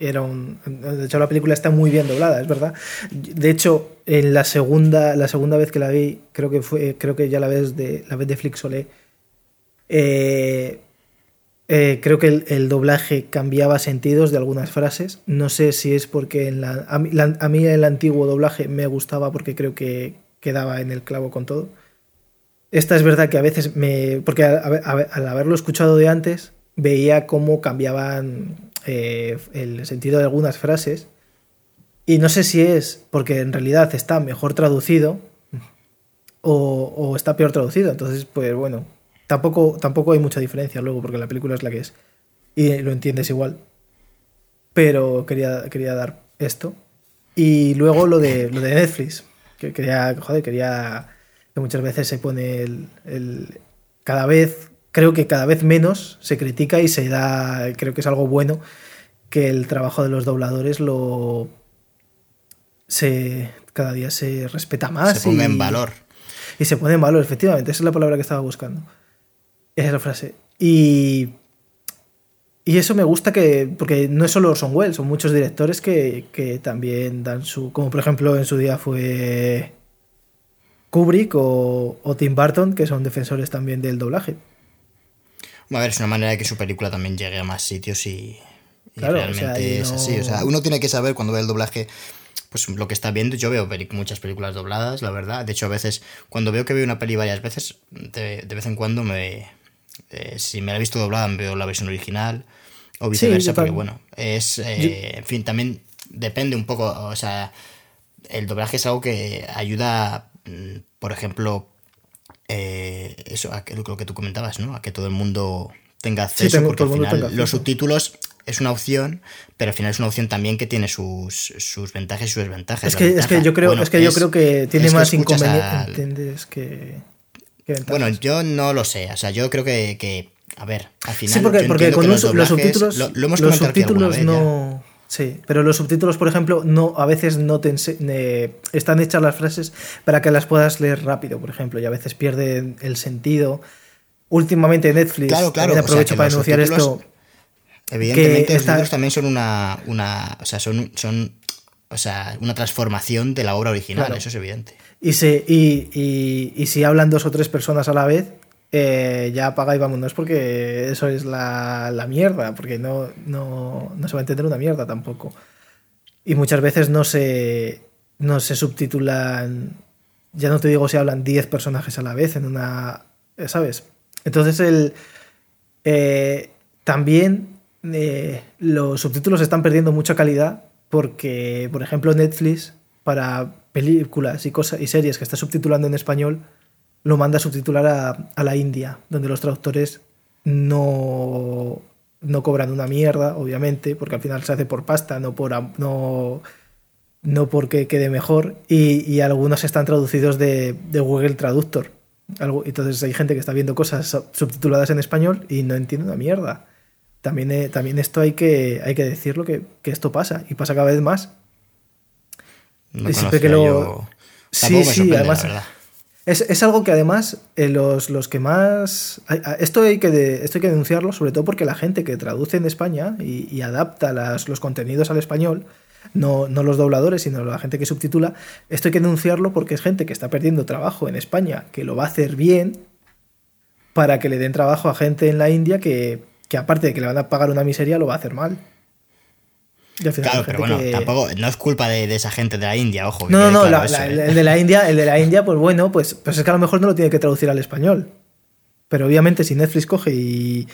era un. De hecho, la película está muy bien doblada, es verdad. De hecho, en la segunda, la segunda vez que la vi, creo que fue, creo que ya la vez de la vez de Flixolé, eh, eh, creo que el, el doblaje cambiaba sentidos de algunas frases. No sé si es porque en la, a, mí, la- a mí el antiguo doblaje me gustaba porque creo que quedaba en el clavo con todo. Esta es verdad que a veces me. Porque al haberlo escuchado de antes, veía cómo cambiaban eh, el sentido de algunas frases. Y no sé si es porque en realidad está mejor traducido o, o está peor traducido. Entonces, pues bueno, tampoco, tampoco hay mucha diferencia luego porque la película es la que es. Y lo entiendes igual. Pero quería, quería dar esto. Y luego lo de, lo de Netflix. Que quería, joder, quería que muchas veces se pone el, el- cada vez creo que cada vez menos se critica y se da creo que es algo bueno que el trabajo de los dobladores lo se cada día se respeta más Se ponga y- en valor. y se pone en valor efectivamente esa es la palabra que estaba buscando esa es la frase y y eso me gusta que porque no es solo Orson Welles son muchos directores que, que también dan su como por ejemplo en su día fue Kubrick o, o Tim Burton que son defensores también del doblaje A ver, es una manera de que su película también llegue a más sitios y, y Claro, o realmente sea, y es así. O sea, uno tiene que saber cuando ve el doblaje, pues lo que está viendo. Yo veo muchas películas dobladas, la verdad. De hecho, a veces, cuando veo que veo una peli varias veces, de, de vez en cuando me. eh, si me la he visto doblada, veo la versión original o viceversa, yo porque bueno, es. eh, En fin, también depende un poco. O sea, el doblaje es algo que ayuda, por ejemplo, eh, eso, a que, lo que tú comentabas, ¿no? A que todo el mundo tenga Sí, acceso, tengo- porque al final los acceso. subtítulos es una opción, pero al final es una opción también que tiene sus, sus ventajas y sus desventajas. Es que, es que yo creo, bueno, es que yo creo que tiene más inconvenientes que. Bueno, yo no lo sé, o sea, yo creo que, que a ver, al final sí, porque, yo porque con los, su- los doblajes- subtítulos, lo, lo hemos los subtítulos vez ya. Sí, pero los subtítulos, por ejemplo, no, a veces no te eh, están hechas las frases para que las puedas leer rápido, por ejemplo, y a veces pierden el sentido. Últimamente Netflix Claro, claro, también o sea, aprovecho para denunciar esto. Evidentemente, los libros también son una, una. O sea, son, son. O sea, una transformación de la obra original, eso es evidente. Y, se, y, y, si hablan dos o tres personas a la vez, eh, ya apaga y vámonos porque eso es la, la mierda, porque no, no, no, se va a entender una mierda tampoco. Y muchas veces no se, no se subtitulan, ya no te digo si hablan 10 personajes a la vez en una, ¿sabes? Entonces el, eh, también eh, los subtítulos están perdiendo mucha calidad porque, por ejemplo, Netflix para películas y, cosas, y series que está subtitulando en español lo manda a subtitular a, la India, donde los traductores no, no cobran una mierda, obviamente, porque al final se hace por pasta, no por no, no porque quede mejor, y, algunos están traducidos de, de Google Traductor. Entonces hay gente que está viendo cosas subtituladas en español y no entiende una mierda. También, eh, también esto hay que, hay que decirlo, que, esto pasa, y pasa cada vez más. No siempre que lo... Sí, sí, además... Es, algo que además eh, los, los, que más... Esto hay, que esto hay que denunciarlo, sobre todo porque la gente que traduce en España y, adapta los contenidos al español, no, no, los dobladores, sino la gente que subtitula, esto hay que denunciarlo porque es gente que está perdiendo trabajo en España, que lo va a hacer bien para que le den trabajo a gente en la India que, que aparte de que le van a pagar una miseria, lo va a hacer mal. Claro, pero bueno, tampoco, no es culpa de, esa gente de la India, ojo. No, no, no, ¿eh? el de la India, el de la India, pues bueno, pues, pues es que a lo mejor no lo tiene que traducir al español. Pero obviamente si Netflix coge y,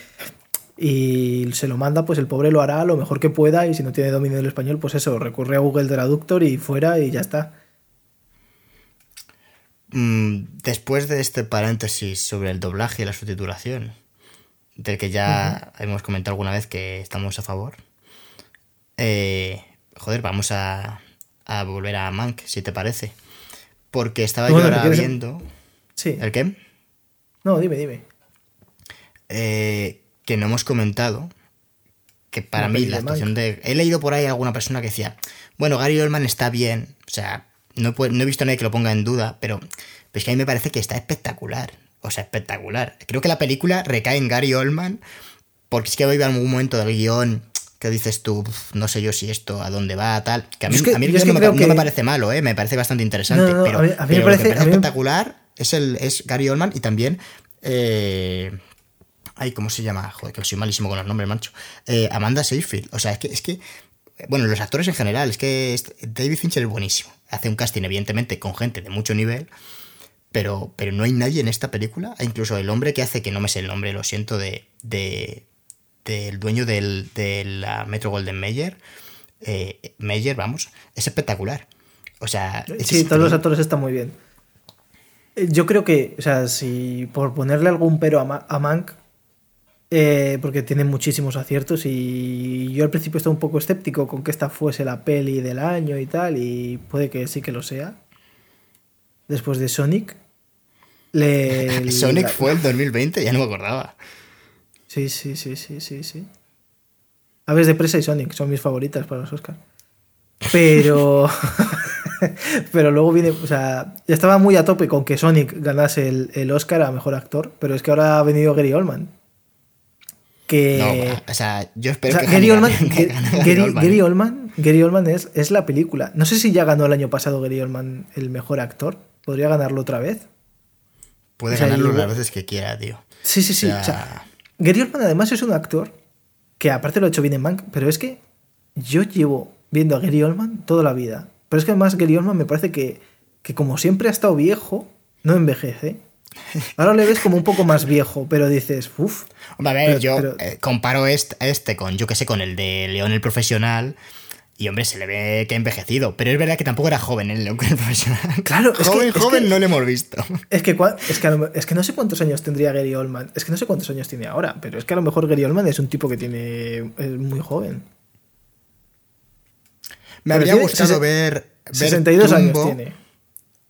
y se lo manda, pues el pobre lo hará lo mejor que pueda y si no tiene dominio del español, pues eso, recurre a Google Traductor y fuera y ya está. Mm, después de este paréntesis sobre el doblaje y la subtitulación, del que ya hemos comentado alguna vez que estamos a favor, eh, joder, vamos a, volver a Mank, si te parece. Porque estaba yo ahora viendo. Sí. ¿El qué? No, dime, dime. Eh, que no hemos comentado que para mí la actuación de. He leído por ahí alguna persona que decía, bueno, Gary Oldman está bien, o sea, no, no he visto a nadie que lo ponga en duda, pero, es que a mí me parece que está espectacular. O sea, espectacular. Creo que la película recae en Gary Oldman porque es que a algún momento del guion que dices tú, no sé yo si esto a dónde va, tal. Que a mí, a mí no, me, parece malo, ¿eh? me parece bastante interesante. pero, a mí, me parece, espectacular es, el, es Gary Oldman y también. Eh, ay, ¿cómo se llama? Joder, que soy malísimo con los nombres, mancho. Eh, Amanda Seyfried. O sea, es que, es que. Bueno, los actores en general, es que David Fincher es buenísimo. Hace un casting, evidentemente, con gente de mucho nivel. Pero, pero no hay nadie en esta película. Incluso el hombre que hace, que no me sé el nombre, lo siento, de, de del dueño del, de la Metro Golden Mayer, eh, Mayer, vamos, es espectacular. O sea, sí, todos los actores están muy bien. Eh, yo creo que, o sea, si por ponerle algún pero a, Mank, eh, porque tiene muchísimos aciertos y yo al principio estaba un poco escéptico con que esta fuese la peli del año y tal, y puede que sí que lo sea. Después de Sonic. Le, (laughs) Sonic fue el 2020, ya no me acordaba. Sí, sí, sí, sí, sí, sí. Aves de Presa y Sonic son mis favoritas para los Oscars. Pero. (laughs) pero luego viene. O sea, ya estaba muy a tope con que Sonic ganase el, Oscar a mejor actor, pero es que ahora ha venido Gary Oldman. Que. No, o sea, yo espero que, Gary, Oldman, Gary, Oldman, Gary Oldman es, es la película. No sé si ya ganó el año pasado Gary Oldman el mejor actor. ¿Podría ganarlo otra vez? Puede ganarlo las veces que quiera, tío. Sí, sí, sí. O sea, Gary Oldman además es un actor que aparte lo ha hecho bien en Mank, pero es que yo llevo viendo a Gary Oldman toda la vida. Pero es que además Gary Oldman me parece que, que como siempre ha estado viejo, no envejece. Ahora le ves como un poco más viejo, pero dices, uff. Hombre, a ver, yo eh, comparo este, este con, yo que sé, con el de León el Profesional y hombre, se le ve que ha envejecido. Pero es verdad que tampoco era joven en el (laughs) profesional. Claro, es joven, que, joven no le hemos visto. Es que, es, que es que no sé cuántos años tendría Gary Oldman. Es que no sé cuántos años tiene ahora. Pero es que a lo mejor Gary Oldman es un tipo que tiene. es muy joven. Me habría gustado ver, 62 años tiene.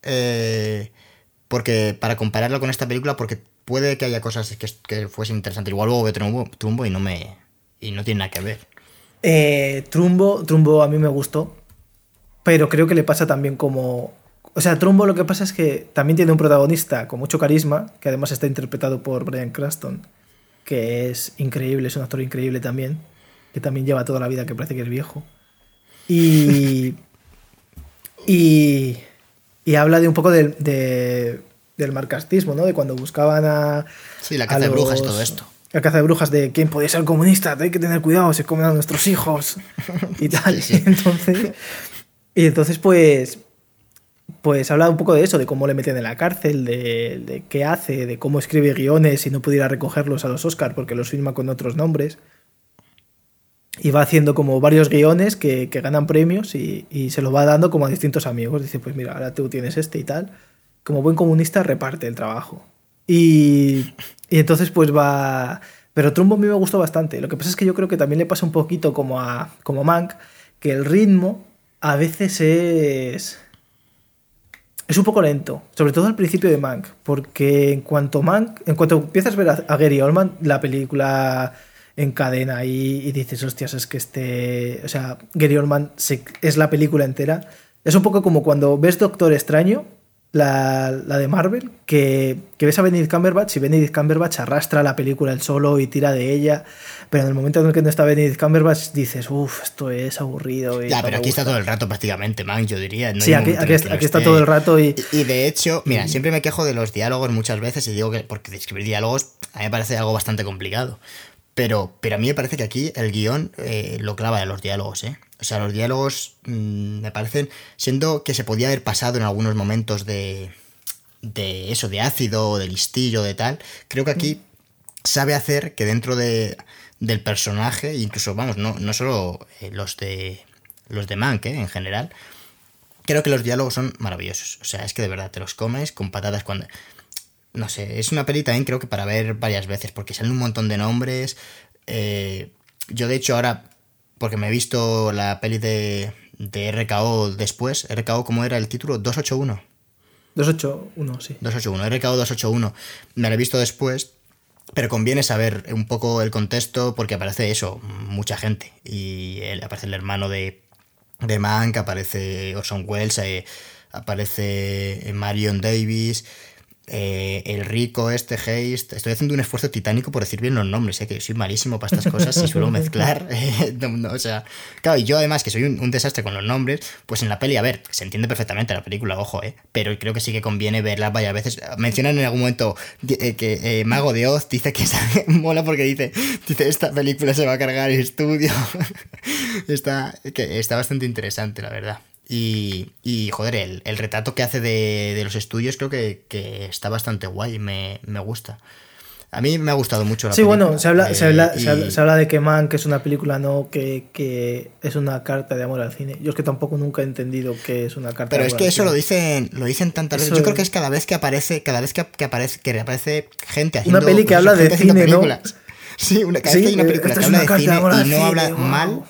Eh, porque para compararlo con esta película, porque puede que haya cosas que, que fuesen interesantes. Igual luego veo Trumbo, Trumbo y no me. y no tiene nada que ver. Eh, Trumbo, Trumbo a mí me gustó, pero creo que le pasa también como... O sea, Trumbo lo que pasa es que también tiene un protagonista con mucho carisma, que además está interpretado por Brian Cranston, que es increíble, es un actor increíble también. que también lleva toda la vida, que parece que es viejo. Y. (laughs) y. y habla de un poco del, de- del marcastismo, ¿no? De cuando buscaban a. Sí, la caza de brujas y todo esto. La caza de brujas de quién puede ser comunista, hay que tener cuidado, se comen a nuestros hijos y (laughs) tal. Sí, sí. (laughs) Entonces, y entonces, pues, pues habla un poco de eso, de cómo le meten en la cárcel, de, de qué hace, de cómo escribe guiones y no pudiera recogerlos a los Oscars porque los firma con otros nombres. Y va haciendo como varios guiones que, que ganan premios y, y se lo va dando como a distintos amigos. Dice, pues mira, ahora tú tienes este y tal. Como buen comunista reparte el trabajo. Y, y entonces pues va... Pero Trumbo a mí me gustó bastante. Lo que pasa es que yo creo que también le pasa un poquito como a como Mank, que el ritmo a veces es... Es un poco lento, sobre todo al principio de Mank, porque en cuanto Mank, en cuanto empiezas a ver a, Gary Oldman, la película encadena y, y dices, hostias, es que este, o sea, Gary Oldman es la película entera. Es un poco como cuando ves Doctor Extraño, la, la de Marvel, que, que ves a Benedict Cumberbatch y Benedict Cumberbatch arrastra la película él solo y tira de ella, pero en el momento en el que no está Benedict Cumberbatch dices, uff, esto es aburrido. y Ya, no pero aquí está gusta". todo el rato prácticamente, man, yo diría. no Sí, aquí, el está, que no aquí está esté. todo el rato y... Y, y de hecho, mira, siempre me quejo de los diálogos muchas veces y digo que, porque escribir diálogos a mí me parece algo bastante complicado. Pero, pero a mí me parece que aquí el guion eh, lo clava de los diálogos, ¿eh? O sea, los diálogos mm, me parecen, siendo que se podía haber pasado en algunos momentos de, de eso, de ácido, de listillo, de tal, creo que aquí sabe hacer que dentro de, del personaje, incluso, vamos, no, no solo eh, los de los de Mank, ¿eh? en general, creo que los diálogos son maravillosos. O sea, es que de verdad te los comes con patadas cuando... No sé, es una peli también creo que para ver varias veces, porque salen un montón de nombres. eh, yo de hecho ahora, porque me he visto la peli de, de RKO después, RKO, ¿cómo era el título? 281. 281, sí. 281, RKO 281. Me lo he visto después, pero conviene saber un poco el contexto porque aparece eso, mucha gente. Y él, aparece el hermano de, de Mank, aparece Orson Welles, eh, aparece Marion Davis. Eh, el rico este Heist estoy haciendo un esfuerzo titánico por decir bien los nombres eh, que soy malísimo para estas cosas y suelo mezclar (laughs) eh, no, no, o sea claro y yo además que soy un, un desastre con los nombres pues en la peli a ver se entiende perfectamente la película ojo eh pero creo que sí que conviene verla varias veces. Mencionan en algún momento eh, que Mago de Oz dice que está, (laughs) mola porque dice dice esta película se va a cargar el estudio (laughs) está que está bastante interesante la verdad y, y, joder, el, el retrato que hace de, de los estudios creo que, que está bastante guay, me, me gusta. A mí me ha gustado mucho la Sí, película, bueno, se habla, se, eh, habla, y- se, habla, se habla de que Man, que es una película, no, que, que es una carta de amor al cine. Yo es que tampoco nunca he entendido que es una carta Pero de es amor que al eso lo dicen, lo dicen tantas veces. Yo creo es- que es cada vez que aparece, cada vez que, que aparece, que reaparece gente haciendo. Una peli que habla de cine, ¿no? (laughs) Sí, una, cada Sí, vez que hay una eh, película que es habla de cine y no habla wow. mal.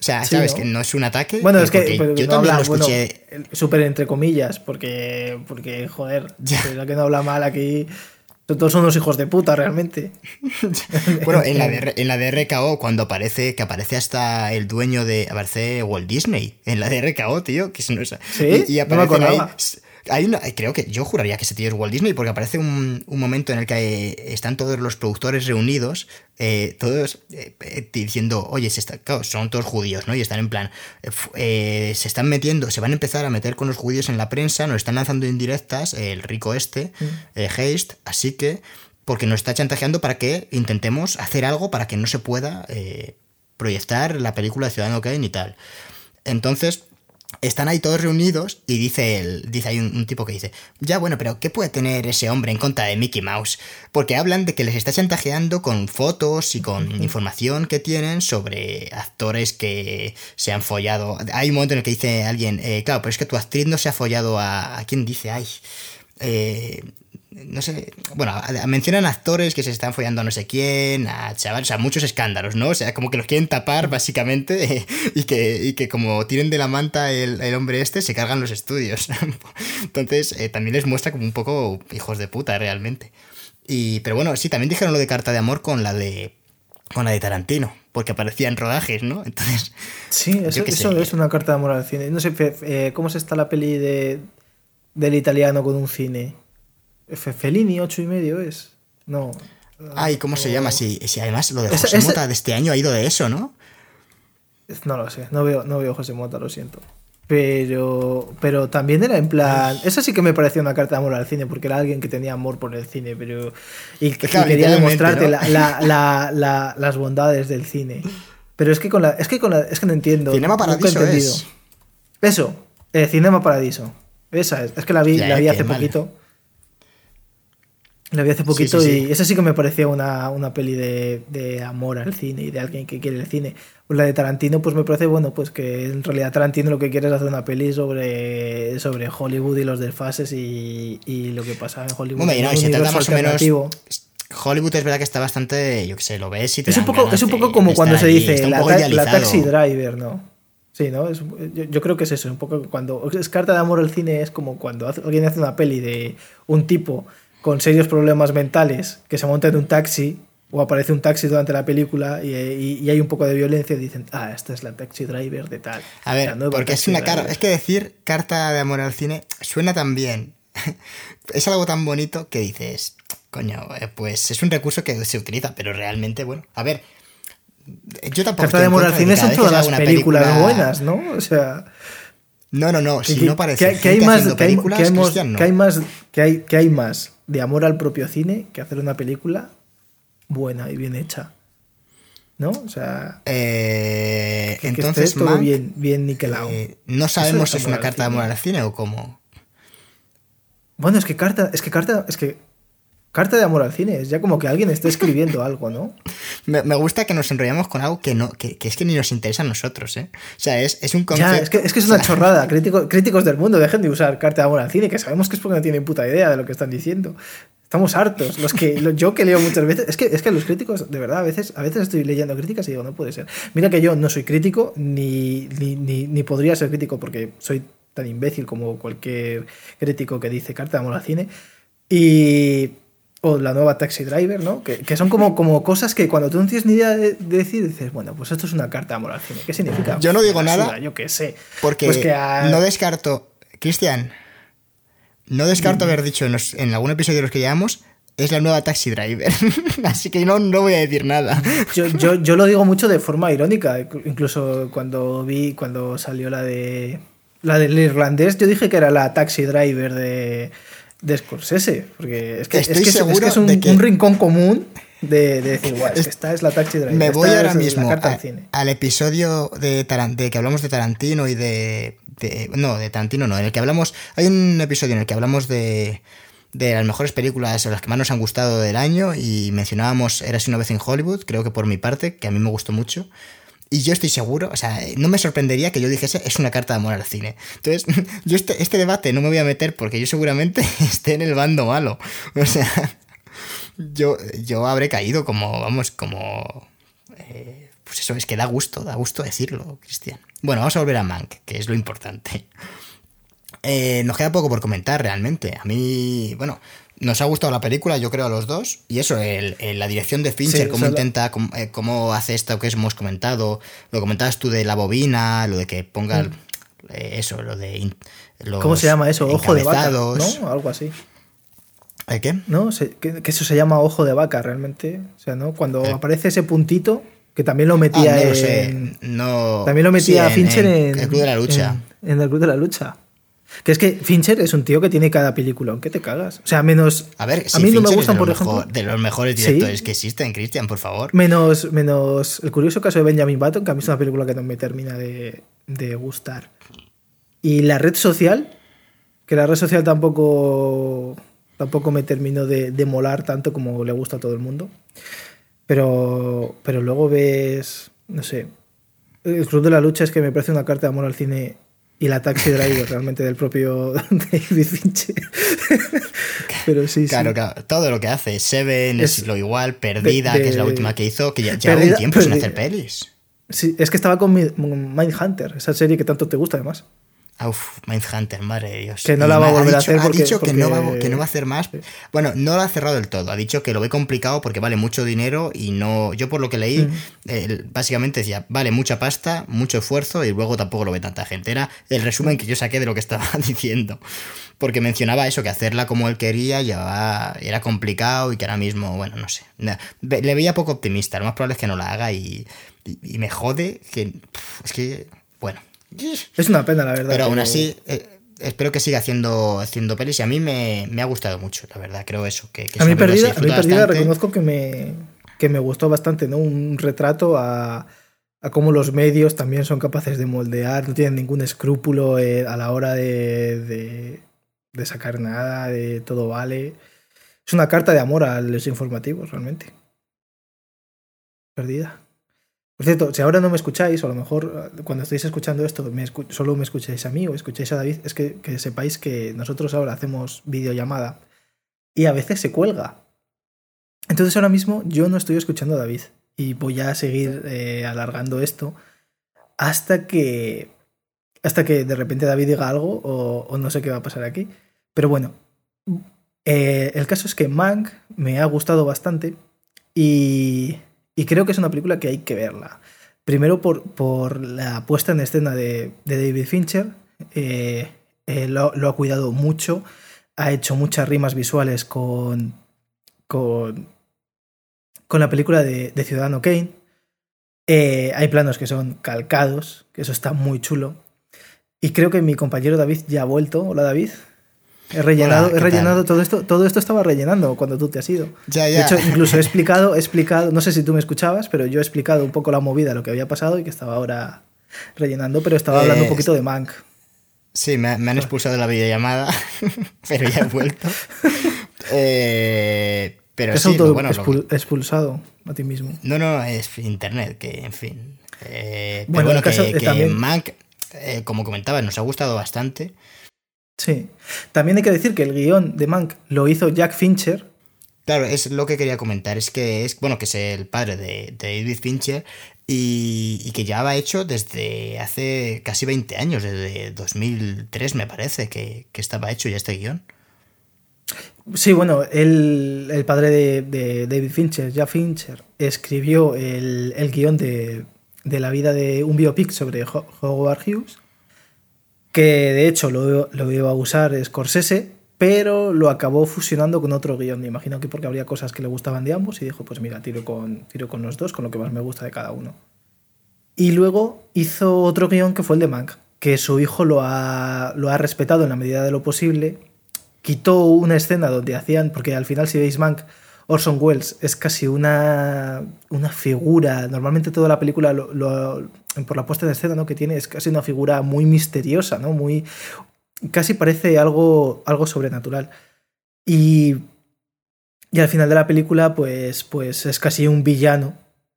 O sea, Sí, sabes ¿no? que no es un ataque. Bueno, es que yo no también habla, lo escuché. bueno, súper entre comillas, porque, porque joder, Ya. la que no habla mal aquí, todos son unos hijos de puta realmente. (laughs) Bueno, en la, (laughs) de, en la de RKO, cuando aparece, que aparece hasta el dueño de. Aparece Walt Disney. En la de RKO, tío. Que no es- ¿Sí? Y, y No aparecen ahí. Acordaba. Hay una, creo que yo juraría que ese tío es Walt Disney porque aparece un, un momento en el que eh, están todos los productores reunidos, eh, todos eh, diciendo, oye, se está, claro, son todos judíos, ¿no? Y están en plan, eh, se están metiendo, se van a empezar a meter con los judíos en la prensa, nos están lanzando indirectas, el rico este, Heist, así que, porque nos está chantajeando para que intentemos hacer algo para que no se pueda proyectar la película de Ciudadano Kane y tal. Entonces, están ahí todos reunidos y dice el, dice hay un, un tipo que dice, ya bueno, pero ¿qué puede tener ese hombre en contra de Mickey Mouse? Porque hablan de que les está chantajeando con fotos y con información que tienen sobre actores que se han follado. Hay un momento en el que dice alguien, eh, claro, pero es que tu actriz no se ha follado a... ¿A quién dice? Ay. Eh, no sé, bueno, mencionan actores que se están follando a no sé quién, a chavales, o sea, muchos escándalos, ¿no? O sea, como que los quieren tapar, básicamente, (laughs) y, que, y que como tienen de la manta el, el hombre este, se cargan los estudios. (laughs) Entonces, eh, también les muestra como un poco hijos de puta, realmente. Y, pero bueno, sí, también dijeron lo de Carta de Amor con la de, con la de Tarantino, porque aparecía en rodajes, ¿no? Entonces, Sí, eso, qué eso sé. es una carta de amor al cine. No sé, eh, ¿cómo se está la peli de, del italiano con un cine? Fe- Fellini, ocho y medio es. No. Ay, ¿cómo se llama? Si, si además lo de José Mota de este año ha ido de eso, ¿no? No lo sé, no veo, no veo José Mota, lo siento. Pero, pero también era en plan. Eso sí que me parecía una carta de amor al cine, porque era alguien que tenía amor por el cine, pero. Y, que Claro, quería demostrarte ¿no? la- la- la- la- las bondades del cine. Pero es que con la. Es que con la. Es que no entiendo. Cinema Paradiso es. Eso, eh, Cinema Paradiso. Esa es. Es que la vi, Ya, la vi hace mal. poquito. La vi hace poquito sí, sí. y esa sí que me parecía una, una peli de, de amor al cine y de alguien que quiere el cine. Pues la de Tarantino, pues me parece, bueno, pues que en realidad Tarantino lo que quiere es hacer una peli sobre, sobre Hollywood y los desfases y, y lo que pasa en Hollywood. Bueno, y no, y se trata universo más o menos. Hollywood es verdad que está bastante, yo qué sé, lo ves y te Es un poco, ganas es un de- poco como cuando se dice la, ta- taxi driver, ¿no? Sí, ¿no? Es- yo, yo creo que es eso, un poco cuando es carta de amor al cine es como cuando hace- alguien hace una peli de un tipo con serios problemas mentales que se monta en un taxi o aparece un taxi durante la película y, y- y hay un poco de violencia y dicen, ah, esta es la taxi driver de tal. A ver, porque es una cara. driver. Es que decir carta de amor al cine suena tan bien. (laughs) es algo tan bonito que dices, coño, eh, pues es un recurso que se utiliza, pero realmente, bueno, a ver. Yo tampoco. Carta de amor al cine son todas las películas película- buenas, ¿no? O sea... No, no, no, si que, no parece. que, que hay más que hay, que no. que hay más que hay que hay más de amor al propio cine que hacer una película buena y bien hecha ¿no? o sea Eh, que, que entonces, esté todo bien bien niquelado eh, no sabemos si es es una carta de amor al cine o cómo. bueno es que carta es que carta es que carta de amor al cine es ya como que alguien está escribiendo algo ¿no? (laughs) Me, me gusta que nos enrollamos con algo que no que, que es que ni nos interesa a nosotros, ¿eh? O sea, es, es un concepto. Ya, es que, es que es una chorrada. Críticos, críticos del mundo, dejen de usar carta de amor al cine, que sabemos que es porque no tienen puta idea de lo que están diciendo. Estamos hartos. Los que, yo que leo muchas veces. Es que, es que los críticos, de verdad, a veces, a veces estoy leyendo críticas y digo, no puede ser. Mira que yo no soy crítico, ni, ni, ni, ni podría ser crítico porque soy tan imbécil como cualquier crítico que dice carta de amor al cine. Y. O la nueva Taxi Driver, ¿no? Que, que son como, como cosas que cuando tú no tienes ni idea de, de decir, dices, bueno, pues esto es una carta de amor al cine. ¿Qué significa? Yo no digo Me la nada, Yo qué sé. Porque Pues que no descarto. Cristian, no descarto haber dicho en, los- en algún episodio de los que llevamos. Es la nueva Taxi Driver. (laughs) Así que no, no voy a decir nada. Yo, yo, (laughs) yo lo digo mucho de forma irónica. Incluso cuando vi, cuando salió la de. La del irlandés, yo dije que era la taxi driver de, de Scorsese. Porque es que, es, Estoy que es- es seguro que es un, que- rincón común de, de decir, "Guau, es que esta es la taxi driver. Me voy es ahora mismo a- al episodio de, Taran- de que hablamos de Tarantino y de, de- No, de Tarantino no. En el que hablamos. Hay un episodio en el que hablamos de. De las mejores películas o las que más nos han gustado del año y mencionábamos Eras una vez en Hollywood, creo que por mi parte, que a mí me gustó mucho. Y yo estoy seguro, o sea, no me sorprendería que yo dijese es una carta de amor al cine. Entonces, (laughs) yo este, este debate no me voy a meter porque yo seguramente (laughs) esté en el bando malo. O sea, yo, yo habré caído como, vamos, como... eh, pues eso, es que da gusto, da gusto decirlo, Cristian. Bueno, vamos a volver a Mank, que es lo importante. (laughs) Eh, nos queda poco por comentar realmente. A mí, bueno, nos ha gustado la película, yo creo a los dos. Y eso, el, el- la dirección de Fincher, Sí, cómo intenta, cómo, eh, cómo hace esto que hemos comentado. Lo comentabas tú de la bobina, lo de que ponga el- eh, eso, lo de... los Mm. ¿Cómo se llama eso? Ojo de vaca. ¿no? Algo así. ¿El qué? ¿No? Se- que, que eso se llama ojo de vaca realmente. O sea, ¿no? Cuando Eh. aparece ese puntito, que también lo Ah, metía no lo en- sé. No. También lo metía sí, Fincher en, El Club de la Lucha. En, en el Club de la Lucha. Que es que Fincher es un tío que tiene cada película, aunque te cagas. O sea, menos. A ver, a si mí no me Fincher gustan, por los ejemplo. mejor- de los mejores Sí. directores que existen, Cristian, por favor. Menos, menos el curioso caso de Benjamin Button, que a mí es una película que no me termina de, de gustar. Y la red social, que la red social tampoco, tampoco me terminó de, de molar tanto como le gusta a todo el mundo. Pero, pero luego ves, no sé, el Club de la Lucha es que me parece una carta de amor al cine y la Taxi Driver realmente del propio (laughs) David Fincher. (laughs) pero sí, sí. Claro, claro, todo lo que hace. Seven es, Es- lo igual, Perdida, de- que es la última que hizo, que ya lleva un Perdida- tiempo sin hacer pelis. Sí, es que estaba con Mi- Mindhunter, esa serie que tanto te gusta además. Uf, Mindhunter, madre de Dios. Que no Y la va a volver a hacer Ha porque- dicho que, no va, porque- que no va a hacer más. Bueno, no lo ha cerrado del todo. Ha dicho que lo ve complicado porque vale mucho dinero y no. Yo, por lo que leí, Mm. eh, básicamente decía, vale mucha pasta, mucho esfuerzo y luego tampoco lo ve tanta gente. Era el resumen que yo saqué de lo que (laughs) estaba diciendo. porque mencionaba eso, que hacerla como él quería ya era complicado y que ahora mismo, bueno, no sé. Le veía poco optimista, lo más probable es que no la haga y, me jode que... Es que, bueno. Es una pena, la verdad. Pero aún así... Eh, espero que siga haciendo, haciendo pelis y a mí me, ha gustado mucho, la verdad, creo eso. Que, a mí perdida, a mí perdida reconozco que me, que me gustó bastante, ¿no? Un retrato a, a cómo los medios también son capaces de moldear, no tienen ningún escrúpulo eh, a la hora de, de, sacar nada, de todo vale. Es una carta de amor a los informativos, realmente. Perdida. Por cierto, si ahora no me escucháis, o a lo mejor eh, cuando estáis escuchando esto solo me escucháis a mí o escucháis a David, es que, que, sepáis que nosotros ahora hacemos videollamada y a veces se cuelga. Entonces ahora mismo yo no estoy escuchando a David y voy a seguir eh, alargando esto hasta que hasta que de repente David diga algo o, no sé qué va a pasar aquí. Pero bueno, eh, el caso es que Mank me ha gustado bastante y, y, creo que es una película que hay que verla. Primero por, por la puesta en escena de, David Fincher, eh, lo, lo, ha cuidado mucho, ha hecho muchas rimas visuales con, con con la película de, Ciudadano Kane. Eh, hay planos que son calcados, que eso está muy chulo. Y creo que mi compañero David ya ha vuelto. Hola David. He rellenado, he rellenado todo esto. Todo esto estaba rellenando cuando tú te has ido. De hecho, incluso he (laughs) explicado, he explicado, no sé si tú me escuchabas, pero yo he explicado un poco la movida, lo que había pasado y que estaba ahora rellenando, pero estaba hablando un poquito de Mank. Sí, me, han expulsado de la videollamada, (laughs) pero ya he vuelto. (laughs) eh, pero es auto bueno, expulsado a ti mismo. No, no, es internet, que en fin. Eh, bueno, bueno que, que Mac, eh, como comentaba, nos ha gustado bastante. Sí. También hay que decir que el guion de Mank lo hizo Jack Fincher. Claro, es lo que quería comentar. Es que es, bueno, que es el padre de, David Fincher y, que ya ha hecho desde hace casi 20 años, desde 2003 me parece, que, que estaba hecho ya este guion. Sí, bueno, el, el padre de, David Fincher, Jack Fincher, escribió el, el guion de, de, la vida de un biopic sobre Howard Hughes, que de hecho lo, iba a usar Scorsese, pero lo acabó fusionando con otro guion. Me imagino que porque habría cosas que le gustaban de ambos y dijo, pues mira, tiro con, tiro con los dos, con lo que más me gusta de cada uno. Y luego hizo otro guion que fue el de Mank, que su hijo lo ha, lo ha respetado en la medida de lo posible quitó una escena donde hacían, porque al final si veis Mank, Orson Welles es casi una, una figura, normalmente toda la película por la puesta en escena ¿no? que tiene es casi una figura muy misteriosa, ¿no? muy, casi parece algo, algo sobrenatural. Y, y al final de la película pues, pues es casi un villano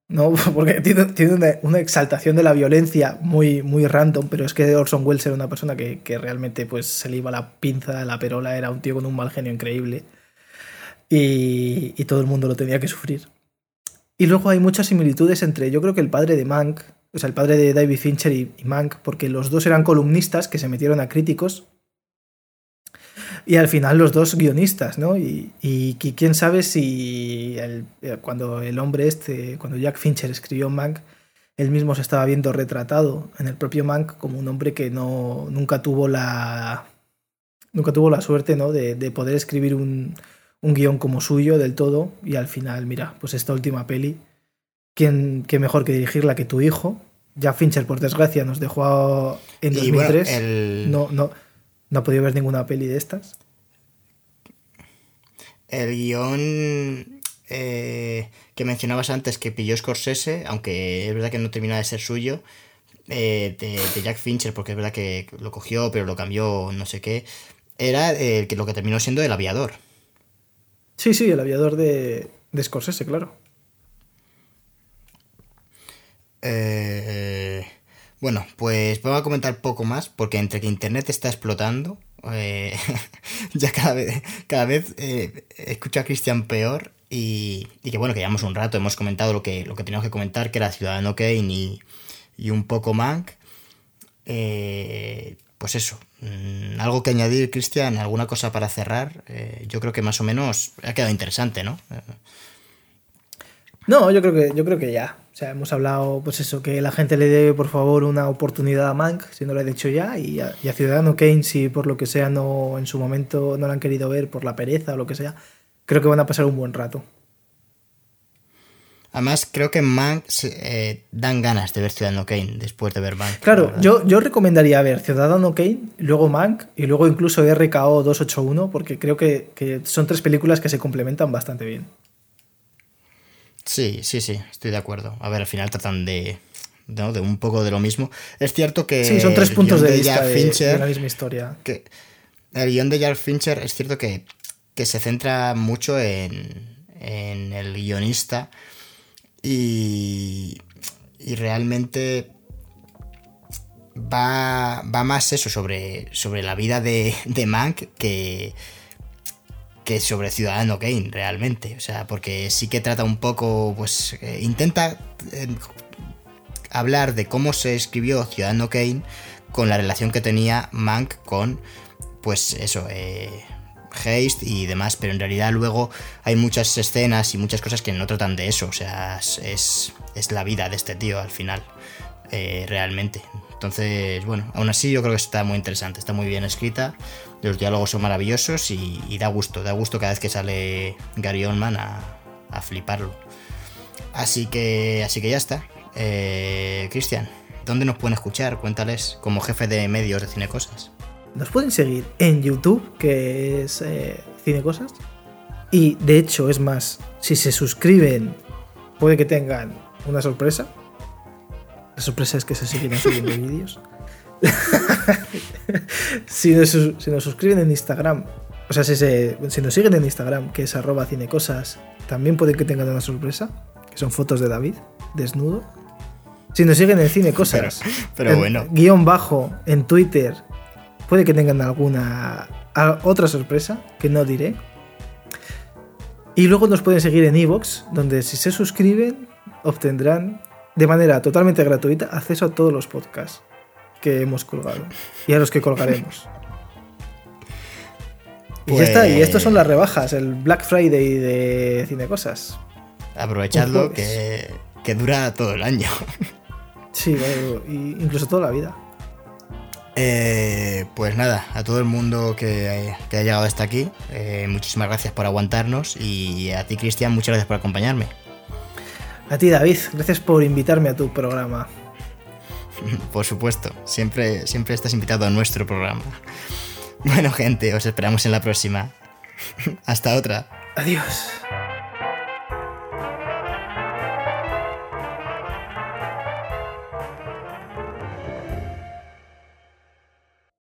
¿no? (laughs) Porque tiene, una, exaltación de la violencia muy, muy random, pero es que Orson Welles era una persona que, realmente pues, se le iba la pinza, la perola, era un tío con un mal genio increíble y, y, todo el mundo lo tenía que sufrir. Y luego hay muchas similitudes entre, yo creo que el padre de Mank, o sea, el padre de David Fincher y Mank, porque los dos eran columnistas que se metieron a críticos y al final los dos guionistas, ¿no? Y, y, quién sabe si el, eh, cuando el hombre este, cuando Jack Fincher escribió Mank, él mismo se estaba viendo retratado en el propio Mank como un hombre que no, nunca tuvo la nunca tuvo la suerte, ¿no? De, de poder escribir un, un guion como suyo del todo y al final, mira, pues esta última peli, ¿quién qué mejor que dirigirla que tu hijo? Jack Fincher, por desgracia, nos dejó en 2003. no, no, no ha podido ver ninguna peli de estas. El guion eh, que mencionabas antes que pilló Scorsese, aunque es verdad que no termina de ser suyo, eh, de, Jack Fincher, porque es verdad que lo cogió, pero lo cambió, no sé qué, era el que lo que terminó siendo el aviador. Sí, sí, el aviador de, de Scorsese, claro. Eh, bueno, pues vamos a comentar poco más, porque entre que Internet está explotando, eh, (laughs) ya cada vez, cada vez eh, escucho a Cristian peor y, que bueno, que llevamos un rato, hemos comentado lo que, lo que teníamos que comentar, que era Ciudadano Kane y, y un poco Mank. Eh, pues eso, mm, algo que añadir, Cristian, alguna cosa para cerrar. yo creo que más o menos ha quedado interesante, ¿no? No, yo creo que, yo creo que ya. O sea, hemos hablado, pues eso, que la gente le debe por favor una oportunidad a Mank, si no lo ha dicho ya, y a, y a Ciudadano Kane, si por lo que sea no en su momento no lo han querido ver por la pereza o lo que sea, creo que van a pasar un buen rato. Además, creo que Mank eh, dan ganas de ver Ciudadano Kane después de ver Mank. Claro, yo, yo recomendaría ver Ciudadano Kane, luego Mank y luego incluso RKO 281, porque creo que, que son tres películas que se complementan bastante bien. Sí, sí, sí, estoy de acuerdo. A ver, al final tratan de, ¿no? de un poco de lo mismo. Es cierto que. Sí, son tres puntos de vista de, Fincher, de la misma historia. que el guion de Jack Fincher es cierto que, que se centra mucho en, en el guionista y, y realmente va, va más eso sobre, sobre la vida de, de Mank que, que sobre Ciudadano Kane realmente. O sea, porque sí que trata un poco, pues eh, intenta eh, hablar de cómo se escribió Ciudadano Kane con la relación que tenía Mank con, pues eso, eh, Haste y demás, pero en realidad luego hay muchas escenas y muchas cosas que no tratan de eso, o sea, es, es, la vida de este tío al final, eh, realmente. Entonces, bueno, aún así yo creo que está muy interesante, está muy bien escrita, los diálogos son maravillosos y, y da gusto, da gusto cada vez que sale Gary Oldman a, a fliparlo. Así que, así que ya está. Eh, Cristian, ¿dónde nos pueden escuchar? Cuéntales, como jefe de medios de Cinecosas. Nos pueden seguir en YouTube, que es eh, Cine Cosas. Y de hecho, es más, si se suscriben, puede que tengan una sorpresa. La sorpresa es que se siguen subiendo (laughs) vídeos. (laughs) si, nos, si nos suscriben en Instagram, o sea, si, se- si nos siguen en Instagram, que es arroba cinecosas, también puede que tengan una sorpresa, que son fotos de David, desnudo. Si nos siguen en Cine Cosas, Pero- pero en bueno. guion bajo en Twitter, puede que tengan alguna otra sorpresa que no diré. Y luego nos pueden seguir en Evox, donde si se suscriben obtendrán de manera totalmente gratuita acceso a todos los podcasts que hemos colgado y a los que colgaremos. Y ya está, y estas son las rebajas, el Black Friday de Cinecosas. Aprovechadlo Un que, que dura todo el año. Sí, incluso toda la vida. Eh, pues nada, a todo el mundo que, que ha llegado hasta aquí, eh, muchísimas gracias por aguantarnos y a ti Cristian, muchas gracias por acompañarme. A ti, David, gracias por invitarme a tu programa. (laughs) Por supuesto, siempre, siempre estás invitado a nuestro programa. Bueno gente, os esperamos en la próxima. (laughs) Hasta otra. Adiós.